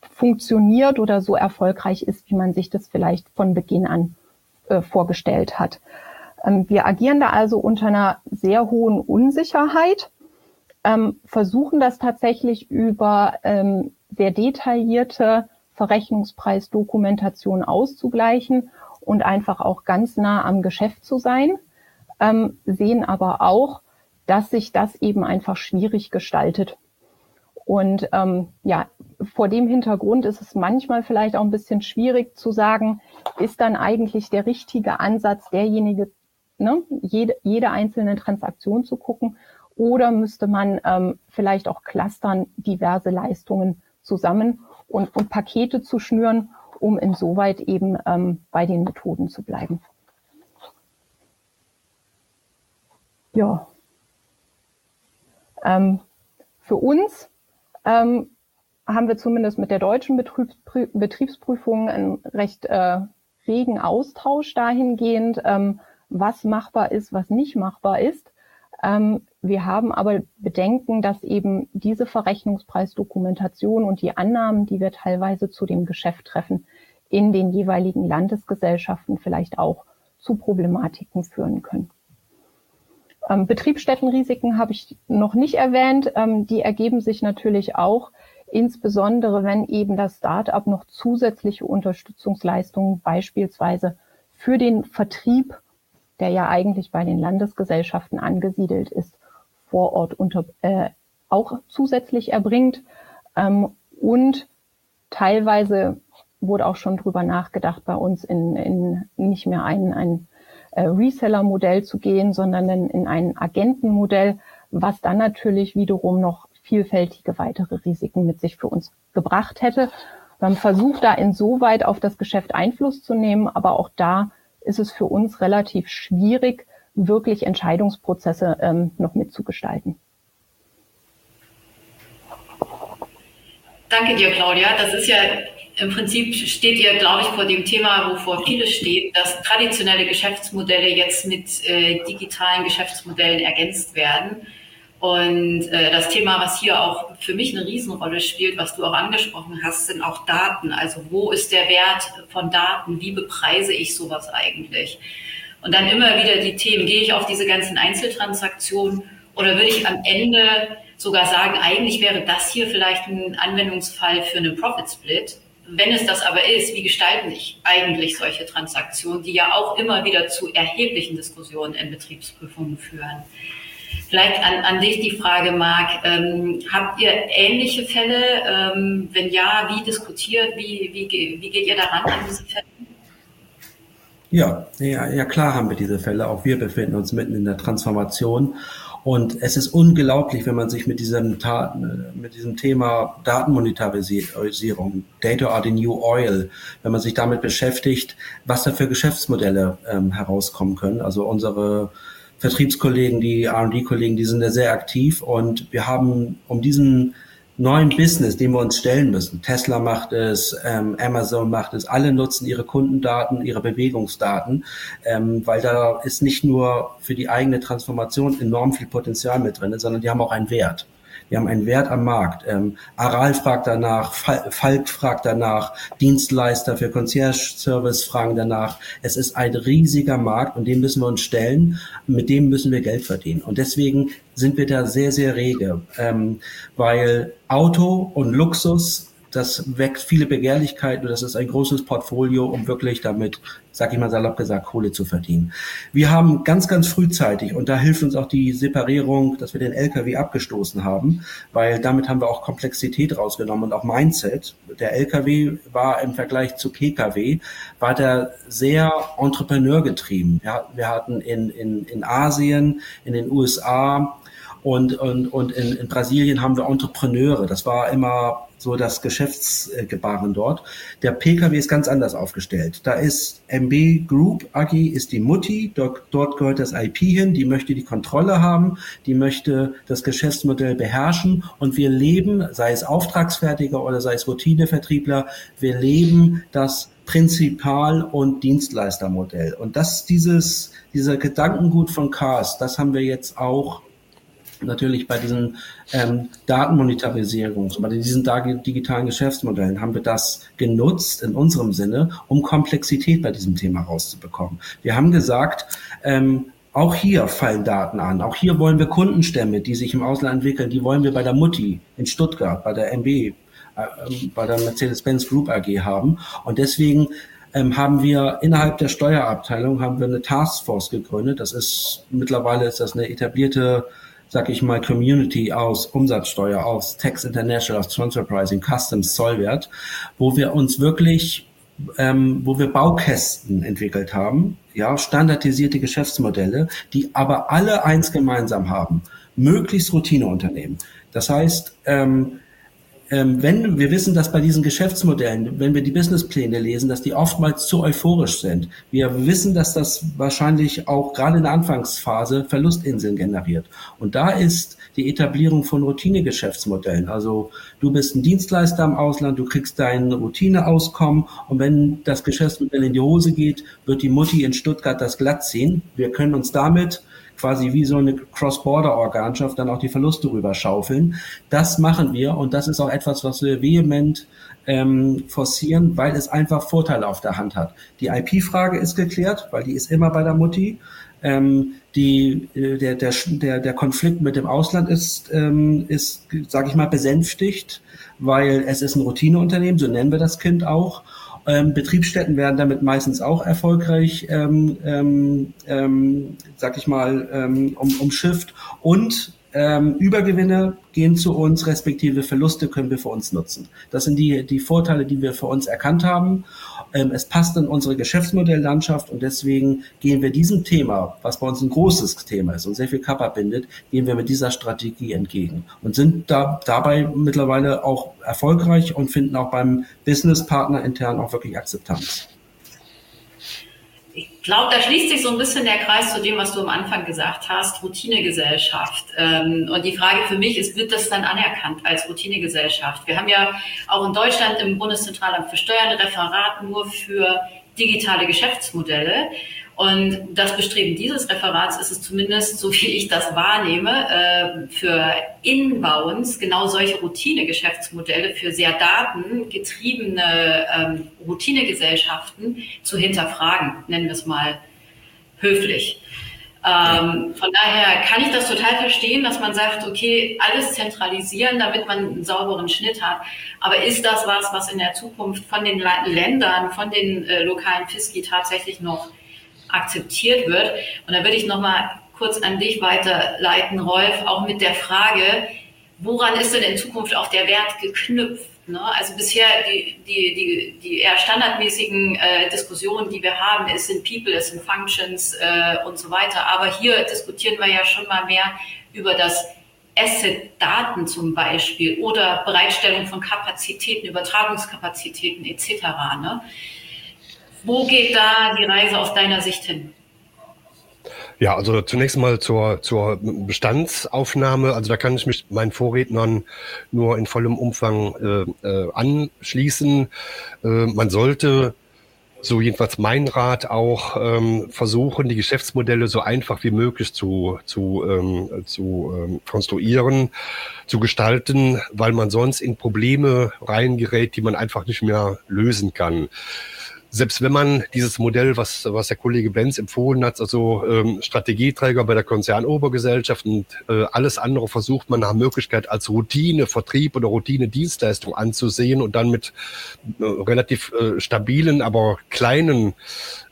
funktioniert oder so erfolgreich ist, wie man sich das vielleicht von Beginn an äh, vorgestellt hat. Ähm, wir agieren da also unter einer sehr hohen Unsicherheit ähm, versuchen das tatsächlich über ähm, sehr detaillierte Verrechnungspreisdokumentation auszugleichen und einfach auch ganz nah am Geschäft zu sein, ähm, sehen aber auch, dass sich das eben einfach schwierig gestaltet. Und ähm, ja, vor dem Hintergrund ist es manchmal vielleicht auch ein bisschen schwierig zu sagen, ist dann eigentlich der richtige Ansatz derjenige, ne, jede, jede einzelne Transaktion zu gucken oder müsste man ähm, vielleicht auch clustern diverse Leistungen zusammen und, und Pakete zu schnüren, um insoweit eben ähm, bei den Methoden zu bleiben. Ja. Ähm, für uns ähm, haben wir zumindest mit der deutschen Betriebsprü Betriebsprüfung einen recht äh, regen Austausch dahingehend, ähm, was machbar ist, was nicht machbar ist. Ähm, wir haben aber Bedenken, dass eben diese Verrechnungspreisdokumentation und die Annahmen, die wir teilweise zu dem Geschäft treffen, in den jeweiligen Landesgesellschaften vielleicht auch zu Problematiken führen können. Ähm, Betriebsstättenrisiken habe ich noch nicht erwähnt. Ähm, die ergeben sich natürlich auch, insbesondere wenn eben das Start-up noch zusätzliche Unterstützungsleistungen beispielsweise für den Vertrieb der ja eigentlich bei den Landesgesellschaften angesiedelt ist, vor Ort unter, äh, auch zusätzlich erbringt. Ähm, und teilweise wurde auch schon drüber nachgedacht, bei uns in, in nicht mehr ein, ein äh, Reseller-Modell zu gehen, sondern in, in ein Agentenmodell, was dann natürlich wiederum noch vielfältige weitere Risiken mit sich für uns gebracht hätte. Man versucht da insoweit auf das Geschäft Einfluss zu nehmen, aber auch da ist es für uns relativ schwierig, wirklich Entscheidungsprozesse ähm, noch mitzugestalten. Danke dir, Claudia. Das ist ja im Prinzip steht ihr, glaube ich, vor dem Thema, wovor viele stehen, dass traditionelle Geschäftsmodelle jetzt mit äh, digitalen Geschäftsmodellen ergänzt werden. Und äh, das Thema, was hier auch für mich eine Riesenrolle spielt, was du auch angesprochen hast, sind auch Daten. Also wo ist der Wert von Daten? Wie bepreise ich sowas eigentlich? Und dann immer wieder die Themen, gehe ich auf diese ganzen Einzeltransaktionen oder würde ich am Ende sogar sagen, eigentlich wäre das hier vielleicht ein Anwendungsfall für einen Profit Split. Wenn es das aber ist, wie gestalten sich eigentlich solche Transaktionen, die ja auch immer wieder zu erheblichen Diskussionen in Betriebsprüfungen führen? Vielleicht an, an dich die Frage, Marc, ähm, habt ihr ähnliche Fälle? Ähm, wenn ja, wie diskutiert, wie, wie, wie geht ihr daran an diese Fälle? Ja, ja, ja, klar haben wir diese Fälle. Auch wir befinden uns mitten in der Transformation. Und es ist unglaublich, wenn man sich mit diesem, mit diesem Thema Datenmonetarisierung, Data are the new oil, wenn man sich damit beschäftigt, was da für Geschäftsmodelle ähm, herauskommen können. Also unsere Vertriebskollegen, die R&D-Kollegen, die sind da sehr aktiv und wir haben um diesen neuen Business, dem wir uns stellen müssen. Tesla macht es, ähm, Amazon macht es, alle nutzen ihre Kundendaten, ihre Bewegungsdaten, ähm, weil da ist nicht nur für die eigene Transformation enorm viel Potenzial mit drin, sondern die haben auch einen Wert. Wir haben einen Wert am Markt. Ähm, Aral fragt danach, Falk fragt danach, Dienstleister für Concierge-Service fragen danach. Es ist ein riesiger Markt und dem müssen wir uns stellen. Mit dem müssen wir Geld verdienen. Und deswegen sind wir da sehr, sehr rege, ähm, weil Auto und Luxus das weckt viele Begehrlichkeiten und das ist ein großes Portfolio, um wirklich damit, sag ich mal salopp gesagt, Kohle zu verdienen. Wir haben ganz, ganz frühzeitig, und da hilft uns auch die Separierung, dass wir den LKW abgestoßen haben, weil damit haben wir auch Komplexität rausgenommen und auch Mindset. Der LKW war im Vergleich zu PKW, war der sehr entrepreneurgetrieben. Wir, hatten in, in, in Asien, in den USA, und, und, und in, in Brasilien haben wir Entrepreneure. Das war immer so das Geschäftsgebaren dort. Der PKW ist ganz anders aufgestellt. Da ist MB Group AG ist die Mutti, dort, dort gehört das IP hin, die möchte die Kontrolle haben, die möchte das Geschäftsmodell beherrschen und wir leben, sei es Auftragsfertiger oder sei es Routinevertriebler, wir leben das Prinzipal- und Dienstleistermodell. Und das, dieses, dieser Gedankengut von Cars, das haben wir jetzt auch natürlich bei diesen ähm, Datenmonetarisierung, bei diesen digitalen Geschäftsmodellen haben wir das genutzt in unserem Sinne, um Komplexität bei diesem Thema rauszubekommen. Wir haben gesagt, ähm, auch hier fallen Daten an. Auch hier wollen wir Kundenstämme, die sich im Ausland entwickeln, die wollen wir bei der Mutti in Stuttgart, bei der MB, äh, ähm, bei der Mercedes-Benz Group AG haben. Und deswegen ähm, haben wir innerhalb der Steuerabteilung haben wir eine Taskforce gegründet. Das ist mittlerweile ist das eine etablierte sag ich mal, Community aus Umsatzsteuer, aus Tax International, aus Transfer Pricing, Customs, Zollwert, wo wir uns wirklich, ähm, wo wir Baukästen entwickelt haben, ja, standardisierte Geschäftsmodelle, die aber alle eins gemeinsam haben, möglichst Routineunternehmen. Das heißt, ähm, ähm, wenn wir wissen, dass bei diesen Geschäftsmodellen, wenn wir die Businesspläne lesen, dass die oftmals zu euphorisch sind. Wir wissen, dass das wahrscheinlich auch gerade in der Anfangsphase Verlustinseln generiert. Und da ist die Etablierung von Routinegeschäftsmodellen. Also du bist ein Dienstleister im Ausland, du kriegst dein Routineauskommen und wenn das Geschäftsmodell in die Hose geht, wird die Mutti in Stuttgart das glatt ziehen. Wir können uns damit quasi wie so eine Cross-Border-Organschaft dann auch die Verluste rüberschaufeln. Das machen wir und das ist auch etwas, was wir vehement ähm, forcieren, weil es einfach Vorteile auf der Hand hat. Die IP-Frage ist geklärt, weil die ist immer bei der Mutti. Ähm, die, äh, der, der, der, der Konflikt mit dem Ausland ist, ähm, ist sage ich mal, besänftigt, weil es ist ein Routineunternehmen, so nennen wir das Kind auch. Ähm, Betriebsstätten werden damit meistens auch erfolgreich, ähm, ähm, ähm, sag ich mal, ähm, um, umschifft. Und ähm, Übergewinne gehen zu uns, respektive Verluste können wir für uns nutzen. Das sind die, die Vorteile, die wir für uns erkannt haben. Ähm, es passt in unsere Geschäftsmodelllandschaft und deswegen gehen wir diesem Thema, was bei uns ein großes Thema ist und sehr viel Kappa bindet, gehen wir mit dieser Strategie entgegen und sind da, dabei mittlerweile auch erfolgreich und finden auch beim Businesspartner intern auch wirklich Akzeptanz. Ich glaube, da schließt sich so ein bisschen der Kreis zu dem, was du am Anfang gesagt hast, Routinegesellschaft. Ähm, und die Frage für mich ist, wird das dann anerkannt als Routinegesellschaft? Wir haben ja auch in Deutschland im Bundeszentralamt für Steuern ein Referat nur für digitale Geschäftsmodelle. Und das Bestreben dieses Referats ist es zumindest, so wie ich das wahrnehme, äh, für Inbounds genau solche Routine-Geschäftsmodelle für sehr datengetriebene ähm, Routinegesellschaften zu hinterfragen, nennen wir es mal höflich. Ähm, von daher kann ich das total verstehen, dass man sagt, okay, alles zentralisieren, damit man einen sauberen Schnitt hat. Aber ist das was, was in der Zukunft von den Ländern, von den äh, lokalen Fiski tatsächlich noch akzeptiert wird? Und da würde ich noch mal kurz an dich weiterleiten, Rolf, auch mit der Frage, woran ist denn in Zukunft auch der Wert geknüpft? Ne? Also bisher die, die, die, die eher standardmäßigen äh, Diskussionen, die wir haben, es sind People, es sind Functions äh, und so weiter. Aber hier diskutieren wir ja schon mal mehr über das Asset-Daten zum Beispiel oder Bereitstellung von Kapazitäten, Übertragungskapazitäten etc. Ne? Wo geht da die Reise aus deiner Sicht hin? Ja, also zunächst mal zur, zur Bestandsaufnahme. Also da kann ich mich meinen Vorrednern nur in vollem Umfang äh, äh, anschließen. Äh, man sollte, so jedenfalls mein Rat auch, ähm, versuchen, die Geschäftsmodelle so einfach wie möglich zu, zu, ähm, zu ähm, konstruieren, zu gestalten, weil man sonst in Probleme reingerät, die man einfach nicht mehr lösen kann selbst wenn man dieses Modell, was, was der Kollege Benz empfohlen hat, also ähm, Strategieträger bei der Konzernobergesellschaft und äh, alles andere versucht man nach Möglichkeit als Routine Vertrieb oder Routine Dienstleistung anzusehen und dann mit äh, relativ äh, stabilen, aber kleinen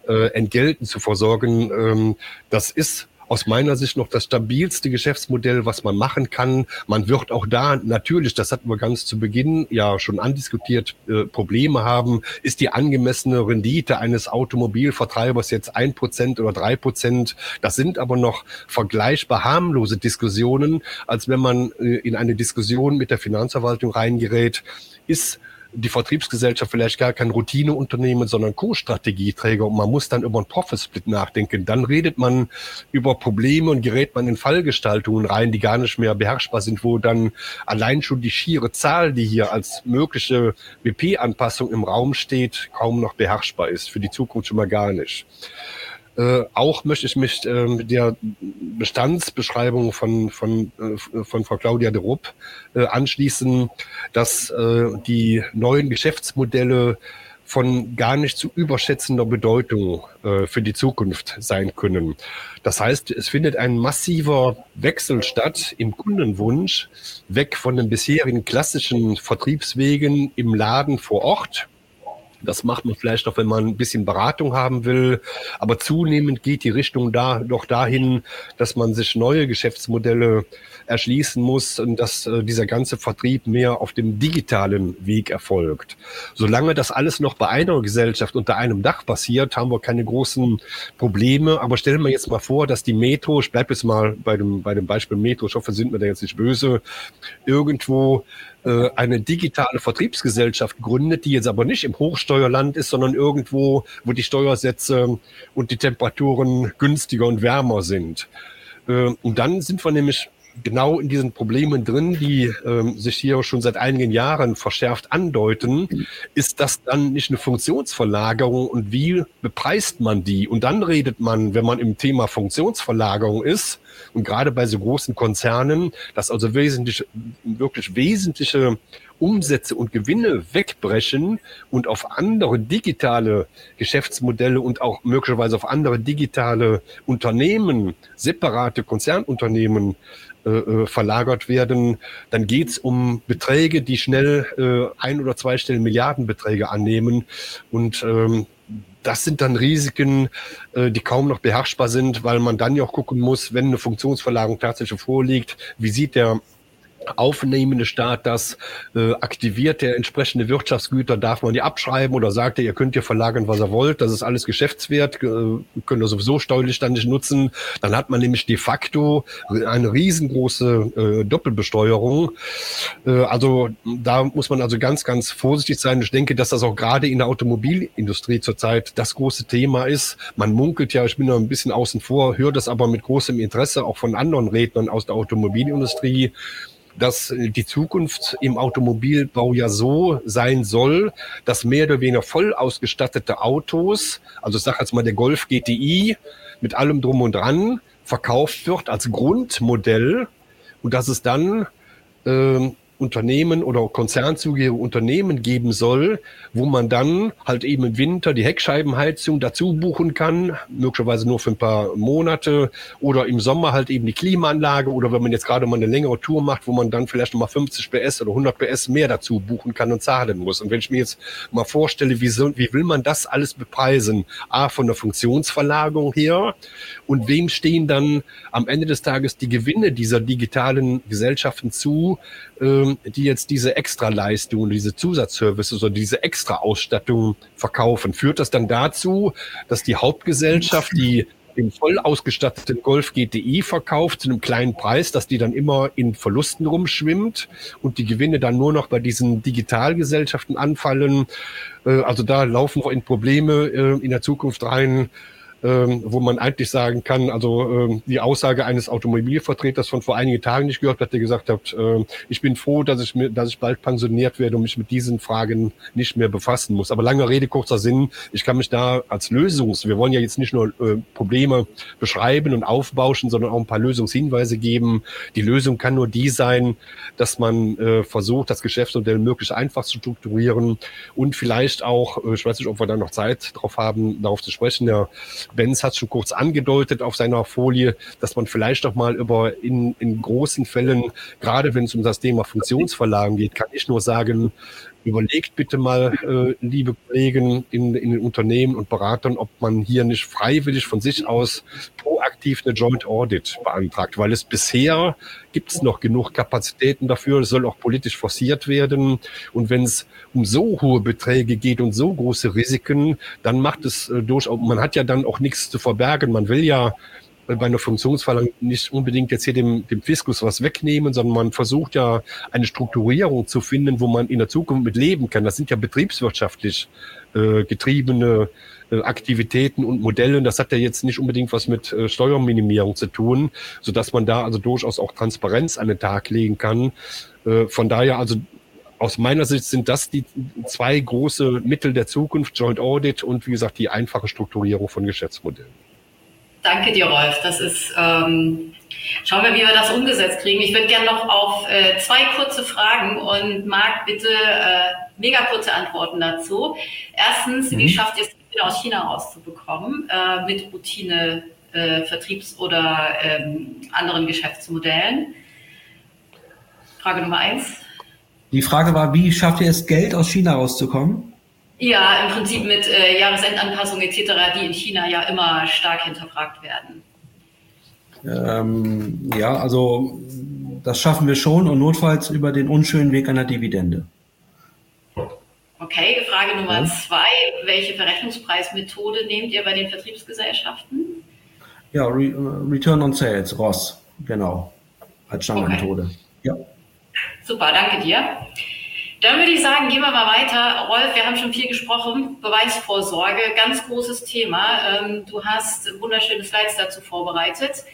äh, Entgelten zu versorgen, ähm, das ist aus meiner Sicht noch das stabilste Geschäftsmodell, was man machen kann. Man wird auch da natürlich, das hatten wir ganz zu Beginn ja schon andiskutiert, äh, Probleme haben. Ist die angemessene Rendite eines Automobilvertreibers jetzt ein Prozent oder drei Prozent? Das sind aber noch vergleichbar harmlose Diskussionen, als wenn man äh, in eine Diskussion mit der Finanzverwaltung reingerät. Ist die Vertriebsgesellschaft vielleicht gar kein Routineunternehmen, sondern Co-Strategieträger und man muss dann über einen Profit-Split nachdenken. Dann redet man über Probleme und gerät man in Fallgestaltungen rein, die gar nicht mehr beherrschbar sind, wo dann allein schon die schiere Zahl, die hier als mögliche WP-Anpassung im Raum steht, kaum noch beherrschbar ist. Für die Zukunft schon mal gar nicht. Äh, auch möchte ich mich äh, mit der Bestandsbeschreibung von, von, äh, von Frau Claudia de Rupp äh, anschließen, dass äh, die neuen Geschäftsmodelle von gar nicht zu überschätzender Bedeutung für die Zukunft sein können. Das heißt, es findet ein massiver Wechsel statt im Kundenwunsch, weg von den bisherigen klassischen Vertriebswegen im Laden vor Ort, das macht man vielleicht auch, wenn man ein bisschen Beratung haben will. Aber zunehmend geht die Richtung da doch dahin, dass man sich neue Geschäftsmodelle erschließen muss und dass äh, dieser ganze Vertrieb mehr auf dem digitalen Weg erfolgt. Solange das alles noch bei einer Gesellschaft unter einem Dach passiert, haben wir keine großen Probleme. Aber stellen wir jetzt mal vor, dass die Metro, ich bleibe jetzt mal bei dem, bei dem Beispiel Metro, ich hoffe, sind wir da jetzt nicht böse, irgendwo äh, eine digitale Vertriebsgesellschaft gründet, die jetzt aber nicht im Hochsteuerland ist, sondern irgendwo, wo die Steuersätze und die Temperaturen günstiger und wärmer sind. Äh, und dann sind wir nämlich genau in diesen Problemen drin, die ähm, sich hier schon seit einigen Jahren verschärft andeuten, ist das dann nicht eine Funktionsverlagerung und wie bepreist man die? Und dann redet man, wenn man im Thema Funktionsverlagerung ist, und gerade bei so großen Konzernen, dass also wesentlich, wirklich wesentliche Umsätze und Gewinne wegbrechen und auf andere digitale Geschäftsmodelle und auch möglicherweise auf andere digitale Unternehmen, separate Konzernunternehmen äh, äh, verlagert werden, dann geht's um Beträge, die schnell äh, ein- oder zweistellige Milliardenbeträge annehmen. Und ähm, das sind dann Risiken, äh, die kaum noch beherrschbar sind, weil man dann ja auch gucken muss, wenn eine Funktionsverlagerung tatsächlich vorliegt, wie sieht der aufnehmende Staat das, äh, aktiviert der entsprechende Wirtschaftsgüter, darf man die abschreiben oder sagt er, ihr könnt hier verlagern, was ihr wollt, das ist alles geschäftswert, äh, könnt ihr sowieso steuerlich dann nicht nutzen. Dann hat man nämlich de facto eine riesengroße äh, Doppelbesteuerung. Äh, also da muss man also ganz, ganz vorsichtig sein. Ich denke, dass das auch gerade in der Automobilindustrie zurzeit das große Thema ist. Man munkelt ja, ich bin da ein bisschen außen vor, höre das aber mit großem Interesse auch von anderen Rednern aus der Automobilindustrie, dass die Zukunft im Automobilbau ja so sein soll, dass mehr oder weniger voll ausgestattete Autos, also sage jetzt mal der Golf GTI mit allem drum und dran, verkauft wird als Grundmodell und dass es dann äh, Unternehmen oder konzernzugehörige Unternehmen geben soll, wo man dann halt eben im Winter die Heckscheibenheizung dazu buchen kann, möglicherweise nur für ein paar Monate oder im Sommer halt eben die Klimaanlage oder wenn man jetzt gerade mal eine längere Tour macht, wo man dann vielleicht noch mal 50 PS oder 100 PS mehr dazu buchen kann und zahlen muss. Und wenn ich mir jetzt mal vorstelle, wie, so, wie will man das alles bepreisen? A, von der Funktionsverlagerung her und wem stehen dann am Ende des Tages die Gewinne dieser digitalen Gesellschaften zu, ähm, die jetzt diese Extraleistungen, diese Zusatzservices oder diese Extra-Ausstattung verkaufen. Führt das dann dazu, dass die Hauptgesellschaft, die den voll ausgestatteten Golf GTI verkauft zu einem kleinen Preis, dass die dann immer in Verlusten rumschwimmt und die Gewinne dann nur noch bei diesen Digitalgesellschaften anfallen. Äh, also da laufen wir in Probleme äh, in der Zukunft rein, ähm, wo man eigentlich sagen kann, also ähm, die Aussage eines Automobilvertreters von vor einigen Tagen nicht gehört, hat der gesagt hat, äh, ich bin froh, dass ich mir, dass ich bald pensioniert werde und mich mit diesen Fragen nicht mehr befassen muss. Aber lange Rede, kurzer Sinn, ich kann mich da als Lösungs, wir wollen ja jetzt nicht nur äh, Probleme beschreiben und aufbauschen, sondern auch ein paar Lösungshinweise geben. Die Lösung kann nur die sein, dass man äh, versucht, das Geschäftsmodell möglichst einfach zu strukturieren und vielleicht auch, äh, ich weiß nicht, ob wir da noch Zeit drauf haben, darauf zu sprechen, ja, Benz hat schon kurz angedeutet auf seiner Folie, dass man vielleicht auch mal über in, in großen Fällen, gerade wenn es um das Thema Funktionsverlagen geht, kann ich nur sagen, überlegt bitte mal, äh, liebe Kollegen in, in den Unternehmen und Beratern, ob man hier nicht freiwillig von sich aus proaktiv eine Joint Audit beantragt, weil es bisher gibt es noch genug Kapazitäten dafür, es soll auch politisch forciert werden. Und wenn es um so hohe Beträge geht und so große Risiken, dann macht es äh, durchaus, man hat ja dann auch nichts zu verbergen. Man will ja bei einer Funktionsverlangung nicht unbedingt jetzt hier dem, dem Fiskus was wegnehmen, sondern man versucht ja eine Strukturierung zu finden, wo man in der Zukunft mit leben kann. Das sind ja betriebswirtschaftlich äh, getriebene äh, Aktivitäten und Modelle. Das hat ja jetzt nicht unbedingt was mit äh, Steuerminimierung zu tun, so dass man da also durchaus auch Transparenz an den Tag legen kann. Äh, von daher also aus meiner Sicht sind das die zwei große Mittel der Zukunft, Joint Audit und wie gesagt die einfache Strukturierung von Geschäftsmodellen. Danke dir, Rolf. Das ist, ähm, schauen wir, wie wir das umgesetzt kriegen. Ich würde gerne noch auf äh, zwei kurze Fragen und Marc, bitte äh, mega kurze Antworten dazu. Erstens, mhm. wie schafft ihr es, aus China rauszubekommen äh, mit Routine, äh, Vertriebs- oder ähm, anderen Geschäftsmodellen? Frage Nummer eins. Die Frage war, wie schafft ihr es, Geld aus China rauszukommen? Ja, im Prinzip mit äh, Jahresendanpassung etc., die in China ja immer stark hinterfragt werden. Ähm, ja, also das schaffen wir schon und notfalls über den unschönen Weg einer Dividende. Okay, Frage Nummer ja. zwei. Welche Verrechnungspreismethode nehmt ihr bei den Vertriebsgesellschaften? Ja, Re äh, Return on Sales, ROS, genau, als Standardmethode. Okay. Ja. Super, danke dir. Dann würde ich sagen, gehen wir mal weiter. Rolf, wir haben schon viel gesprochen. Beweisvorsorge, ganz großes Thema. Ähm, du hast wunderschöne Slides dazu vorbereitet.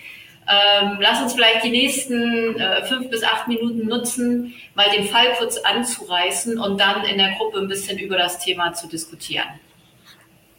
Ähm, lass uns vielleicht die nächsten äh, fünf bis acht Minuten nutzen, mal den Fall kurz anzureißen und dann in der Gruppe ein bisschen über das Thema zu diskutieren.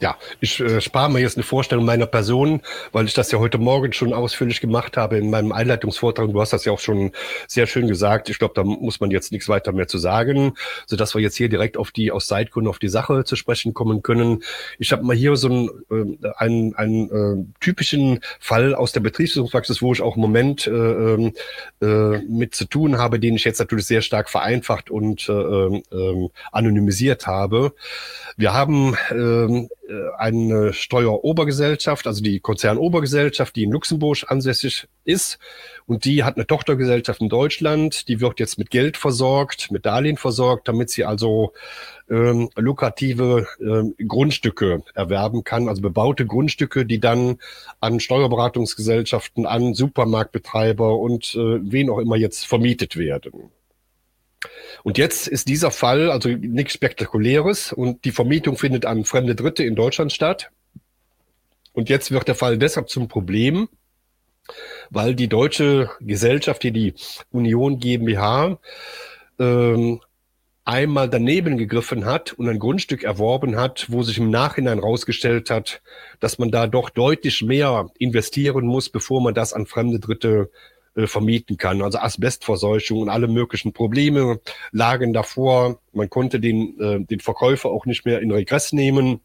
Ja, ich äh, spare mir jetzt eine Vorstellung meiner Person, weil ich das ja heute Morgen schon ausführlich gemacht habe in meinem Einleitungsvortrag. Du hast das ja auch schon sehr schön gesagt. Ich glaube, da muss man jetzt nichts weiter mehr zu sagen, so dass wir jetzt hier direkt auf die aus Seitgründen auf die Sache zu sprechen kommen können. Ich habe mal hier so einen, äh, einen, einen äh, typischen Fall aus der Betriebspraxis, wo ich auch im Moment äh, ähm, äh, mit zu tun habe, den ich jetzt natürlich sehr stark vereinfacht und äh, äh, anonymisiert habe. Wir haben äh, eine Steuerobergesellschaft, also die Konzernobergesellschaft, die in Luxemburg ansässig ist. Und die hat eine Tochtergesellschaft in Deutschland. Die wird jetzt mit Geld versorgt, mit Darlehen versorgt, damit sie also ähm, lukrative ähm, Grundstücke erwerben kann, also bebaute Grundstücke, die dann an Steuerberatungsgesellschaften, an Supermarktbetreiber und äh, wen auch immer jetzt vermietet werden. Und jetzt ist dieser Fall also nichts Spektakuläres und die Vermietung findet an fremde Dritte in Deutschland statt. Und jetzt wird der Fall deshalb zum Problem, weil die deutsche Gesellschaft, hier die Union GmbH, ähm, einmal daneben gegriffen hat und ein Grundstück erworben hat, wo sich im Nachhinein rausgestellt hat, dass man da doch deutlich mehr investieren muss, bevor man das an fremde Dritte äh, vermieten kann. Also Asbestverseuchung und alle möglichen Probleme lagen davor. Man konnte den, äh, den Verkäufer auch nicht mehr in Regress nehmen.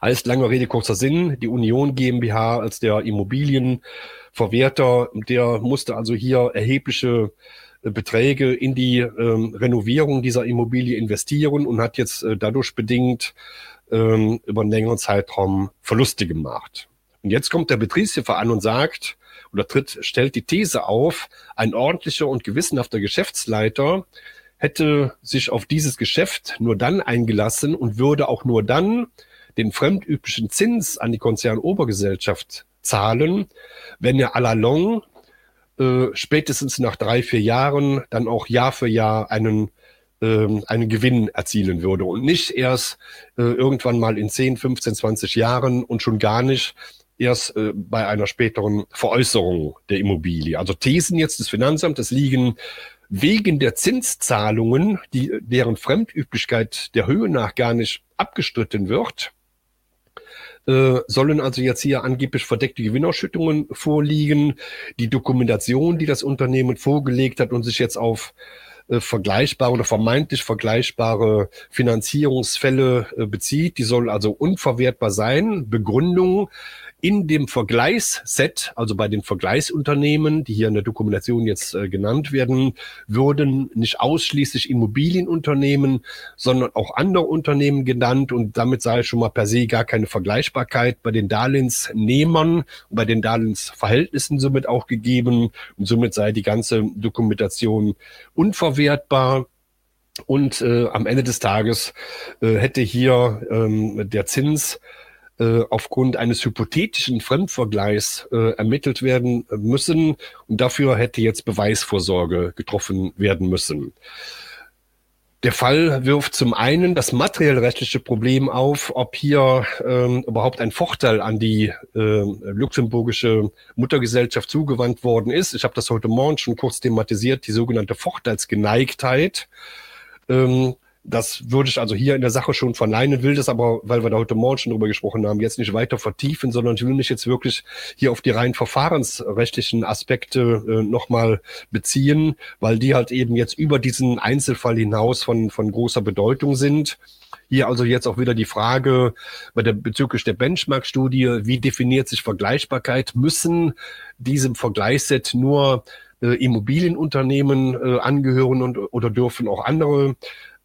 Alles lange Rede, kurzer Sinn. Die Union GmbH als der Immobilienverwerter, der musste also hier erhebliche äh, Beträge in die ähm, Renovierung dieser Immobilie investieren und hat jetzt äh, dadurch bedingt ähm, über einen längeren Zeitraum Verluste gemacht. Und jetzt kommt der Betriebshofer an und sagt oder tritt, stellt die These auf, ein ordentlicher und gewissenhafter Geschäftsleiter hätte sich auf dieses Geschäft nur dann eingelassen und würde auch nur dann den fremdüblichen Zins an die Konzernobergesellschaft zahlen, wenn er à la longue äh, spätestens nach drei, vier Jahren dann auch Jahr für Jahr einen ähm, einen Gewinn erzielen würde und nicht erst äh, irgendwann mal in 10, 15, 20 Jahren und schon gar nicht erst äh, bei einer späteren Veräußerung der Immobilie. Also Thesen jetzt des Finanzamtes liegen wegen der Zinszahlungen, die, deren Fremdüblichkeit der Höhe nach gar nicht abgestritten wird, äh, sollen also jetzt hier angeblich verdeckte Gewinnausschüttungen vorliegen. Die Dokumentation, die das Unternehmen vorgelegt hat und sich jetzt auf äh, vergleichbare oder vermeintlich vergleichbare Finanzierungsfälle äh, bezieht, die soll also unverwertbar sein. Begründung, in dem Vergleichsset, also bei den Vergleichsunternehmen, die hier in der Dokumentation jetzt äh, genannt werden, würden nicht ausschließlich Immobilienunternehmen, sondern auch andere Unternehmen genannt und damit sei schon mal per se gar keine Vergleichbarkeit bei den Darlehensnehmern bei den Darlehensverhältnissen somit auch gegeben und somit sei die ganze Dokumentation unverwertbar. Und äh, am Ende des Tages äh, hätte hier ähm, der Zins äh, aufgrund eines hypothetischen Fremdvergleichs äh, ermittelt werden müssen. Und dafür hätte jetzt Beweisvorsorge getroffen werden müssen. Der Fall wirft zum einen das materiell-rechtliche Problem auf, ob hier ähm, überhaupt ein Vorteil an die äh, luxemburgische Muttergesellschaft zugewandt worden ist. Ich habe das heute Morgen schon kurz thematisiert, die sogenannte Vorteilsgeneigtheit. Ähm, das würde ich also hier in der Sache schon verneinen, will das aber, weil wir da heute Morgen schon drüber gesprochen haben, jetzt nicht weiter vertiefen, sondern ich will mich jetzt wirklich hier auf die rein verfahrensrechtlichen Aspekte äh, nochmal beziehen, weil die halt eben jetzt über diesen Einzelfall hinaus von, von großer Bedeutung sind. Hier also jetzt auch wieder die Frage bei der, bezüglich der Benchmark-Studie, wie definiert sich Vergleichbarkeit? Müssen diesem Vergleichsset nur äh, Immobilienunternehmen äh, angehören und, oder dürfen auch andere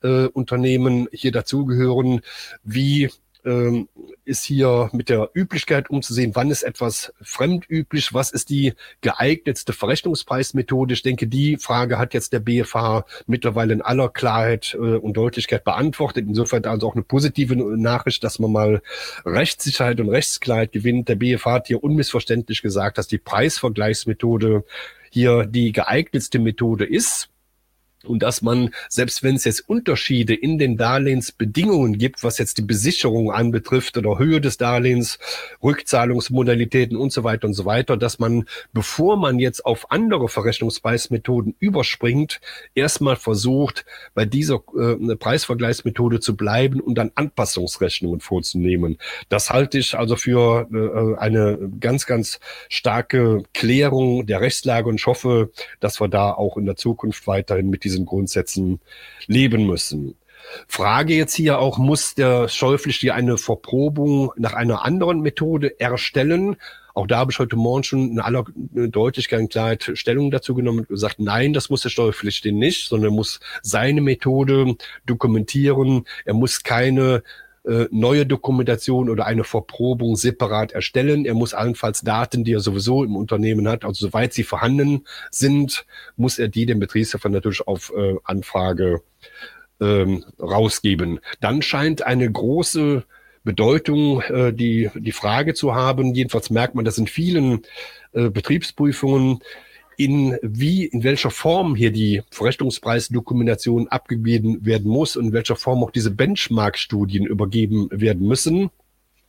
äh, Unternehmen hier dazugehören. Wie ähm, ist hier mit der Üblichkeit umzusehen, wann ist etwas fremdüblich, was ist die geeignetste Verrechnungspreismethode. Ich denke, die Frage hat jetzt der BFH mittlerweile in aller Klarheit äh, und Deutlichkeit beantwortet. Insofern also auch eine positive Nachricht, dass man mal Rechtssicherheit und Rechtsklarheit gewinnt. Der BFH hat hier unmissverständlich gesagt, dass die Preisvergleichsmethode hier die geeignetste Methode ist und dass man, selbst wenn es jetzt Unterschiede in den Darlehensbedingungen gibt, was jetzt die Besicherung anbetrifft oder Höhe des Darlehens, Rückzahlungsmodalitäten und so weiter und so weiter, dass man, bevor man jetzt auf andere Verrechnungspreismethoden überspringt, erstmal versucht, bei dieser äh, Preisvergleichsmethode zu bleiben und dann Anpassungsrechnungen vorzunehmen. Das halte ich also für äh, eine ganz, ganz starke Klärung der Rechtslage und ich hoffe, dass wir da auch in der Zukunft weiterhin mit diesen Grundsätzen leben müssen. Frage jetzt hier auch, muss der Schäuflich eine Verprobung nach einer anderen Methode erstellen? Auch da habe ich heute Morgen schon in aller Deutlichkeit und Klarheit Stellung dazu genommen und gesagt, nein, das muss der Steuerpflichtige nicht, sondern er muss seine Methode dokumentieren. Er muss keine neue Dokumentation oder eine Verprobung separat erstellen. Er muss allenfalls Daten, die er sowieso im Unternehmen hat, also soweit sie vorhanden sind, muss er die dem Betriebshofer natürlich auf äh, Anfrage ähm, rausgeben. Dann scheint eine große Bedeutung äh, die, die Frage zu haben. Jedenfalls merkt man das in vielen äh, Betriebsprüfungen in wie, in welcher Form hier die Verrechnungspreisdokumentation abgegeben werden muss und in welcher Form auch diese Benchmark-Studien übergeben werden müssen.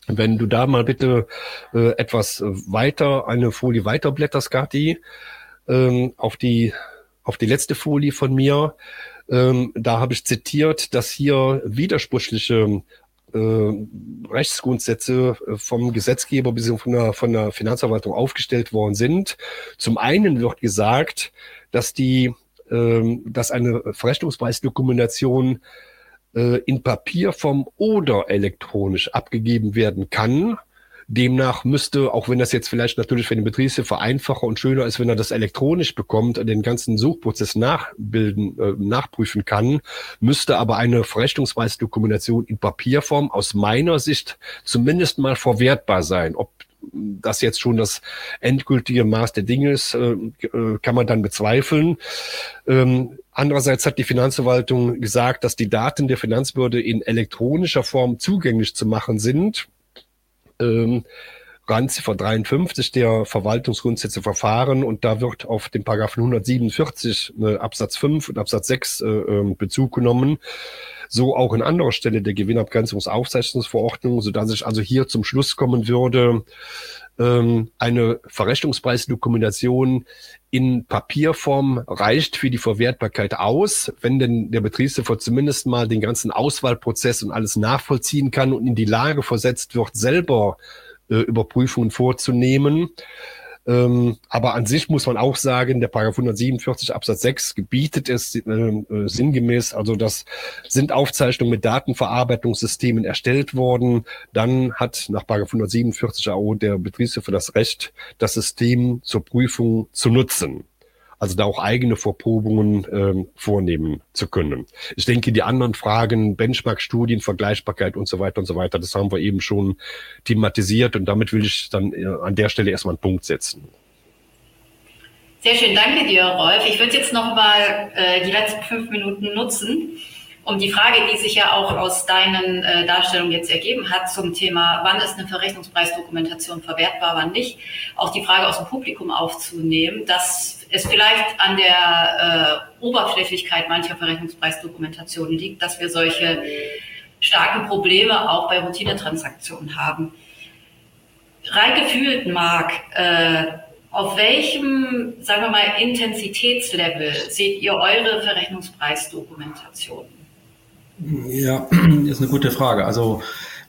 Wenn du da mal bitte äh, etwas weiter, eine Folie weiter blätterst, Kati, ähm, auf die, auf die letzte Folie von mir, ähm, da habe ich zitiert, dass hier widersprüchliche Rechtsgrundsätze äh, vom Gesetzgeber bis von der, von der Finanzverwaltung aufgestellt worden sind. Zum einen wird gesagt, dass die, äh, dass eine Verrechnungspreisdokumentation äh, in Papierform oder elektronisch abgegeben werden kann. Demnach müsste, auch wenn das jetzt vielleicht natürlich für den Betriebshof einfacher und schöner ist, wenn er das elektronisch bekommt und den ganzen Suchprozess nachbilden, äh, nachprüfen kann, müsste aber eine Verrechnungspreisdokumentation in Papierform aus meiner Sicht zumindest mal verwertbar sein. Ob das jetzt schon das endgültige Maß der Dinge ist, äh, äh, kann man dann bezweifeln. Ähm, andererseits hat die Finanzverwaltung gesagt, dass die Daten der Finanzbehörde in elektronischer Form zugänglich zu machen sind ähm, Randziffer 53 der Verwaltungsgrundsätze Verfahren und da wird auf den Paragraphen 147 äh, Absatz 5 und Absatz 6 äh, ähm, Bezug genommen. So auch in anderer Stelle der Gewinnabgrenzungsaufzeichnungsverordnung, sodass ich also hier zum Schluss kommen würde, ähm, eine Verrechnungspreisdokumentation in Papierform reicht für die Verwertbarkeit aus, wenn denn der Betriebshof zumindest mal den ganzen Auswahlprozess und alles nachvollziehen kann und in die Lage versetzt wird, selber äh, Überprüfungen vorzunehmen. Ähm, aber an sich muss man auch sagen, der Paragraph 147 Absatz 6 gebietet es äh, äh, sinngemäß, also das sind Aufzeichnungen mit Datenverarbeitungssystemen erstellt worden. Dann hat nach Paragraph 147 AO der Betriebshof das Recht, das System zur Prüfung zu nutzen also da auch eigene Verprobungen ähm, vornehmen zu können. Ich denke, die anderen Fragen, Benchmark-Studien, Vergleichbarkeit und so weiter und so weiter, das haben wir eben schon thematisiert und damit will ich dann äh, an der Stelle erstmal einen Punkt setzen. Sehr schön, danke dir, Rolf. Ich würde jetzt noch mal äh, die letzten fünf Minuten nutzen, um die Frage, die sich ja auch aus deinen äh, Darstellungen jetzt ergeben hat zum Thema, wann ist eine Verrechnungspreisdokumentation verwertbar, wann nicht, auch die Frage aus dem Publikum aufzunehmen, dass es vielleicht an der äh, Oberflächlichkeit mancher Verrechnungspreisdokumentationen liegt, dass wir solche starken Probleme auch bei Routinetransaktionen haben. Rein gefühlt, Marc, äh, auf welchem, sagen wir mal, Intensitätslevel seht ihr eure Verrechnungspreisdokumentation? Ja, ist eine gute Frage. Also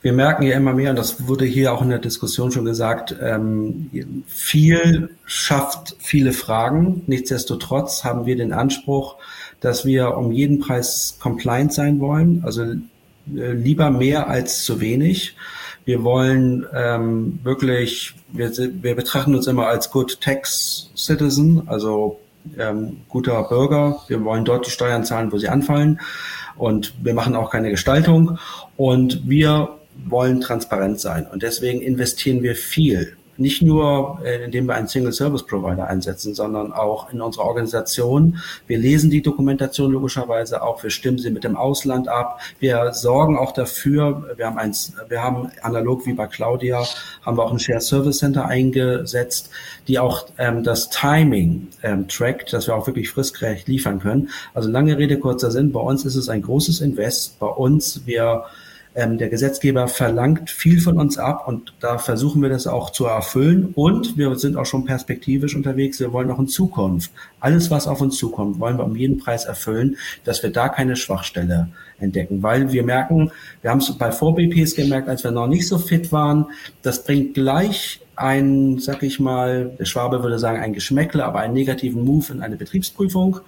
wir merken ja immer mehr, und das wurde hier auch in der Diskussion schon gesagt, ähm, viel schafft viele Fragen. Nichtsdestotrotz haben wir den Anspruch, dass wir um jeden Preis compliant sein wollen, also äh, lieber mehr als zu wenig. Wir wollen ähm, wirklich, wir, wir betrachten uns immer als Good Tax Citizen, also ähm, guter Bürger. Wir wollen dort die Steuern zahlen, wo sie anfallen. Und wir machen auch keine Gestaltung. Und wir wollen transparent sein und deswegen investieren wir viel. Nicht nur, äh, indem wir einen Single Service Provider einsetzen, sondern auch in unserer Organisation. Wir lesen die Dokumentation logischerweise auch. Wir stimmen sie mit dem Ausland ab. Wir sorgen auch dafür. Wir haben eins, wir haben analog wie bei Claudia, haben wir auch ein Shared Service Center eingesetzt, die auch ähm, das Timing ähm, trackt, dass wir auch wirklich fristgerecht liefern können. Also lange Rede, kurzer Sinn. Bei uns ist es ein großes Invest. Bei uns, wir ähm, der Gesetzgeber verlangt viel von uns ab und da versuchen wir das auch zu erfüllen. Und wir sind auch schon perspektivisch unterwegs. Wir wollen auch in Zukunft alles, was auf uns zukommt, wollen wir um jeden Preis erfüllen, dass wir da keine Schwachstelle entdecken. Weil wir merken, wir haben es bei Vor-BPs gemerkt, als wir noch nicht so fit waren, das bringt gleich ein, sag ich mal, der Schwabe würde sagen, ein Geschmäckle, aber einen negativen Move in eine Betriebsprüfung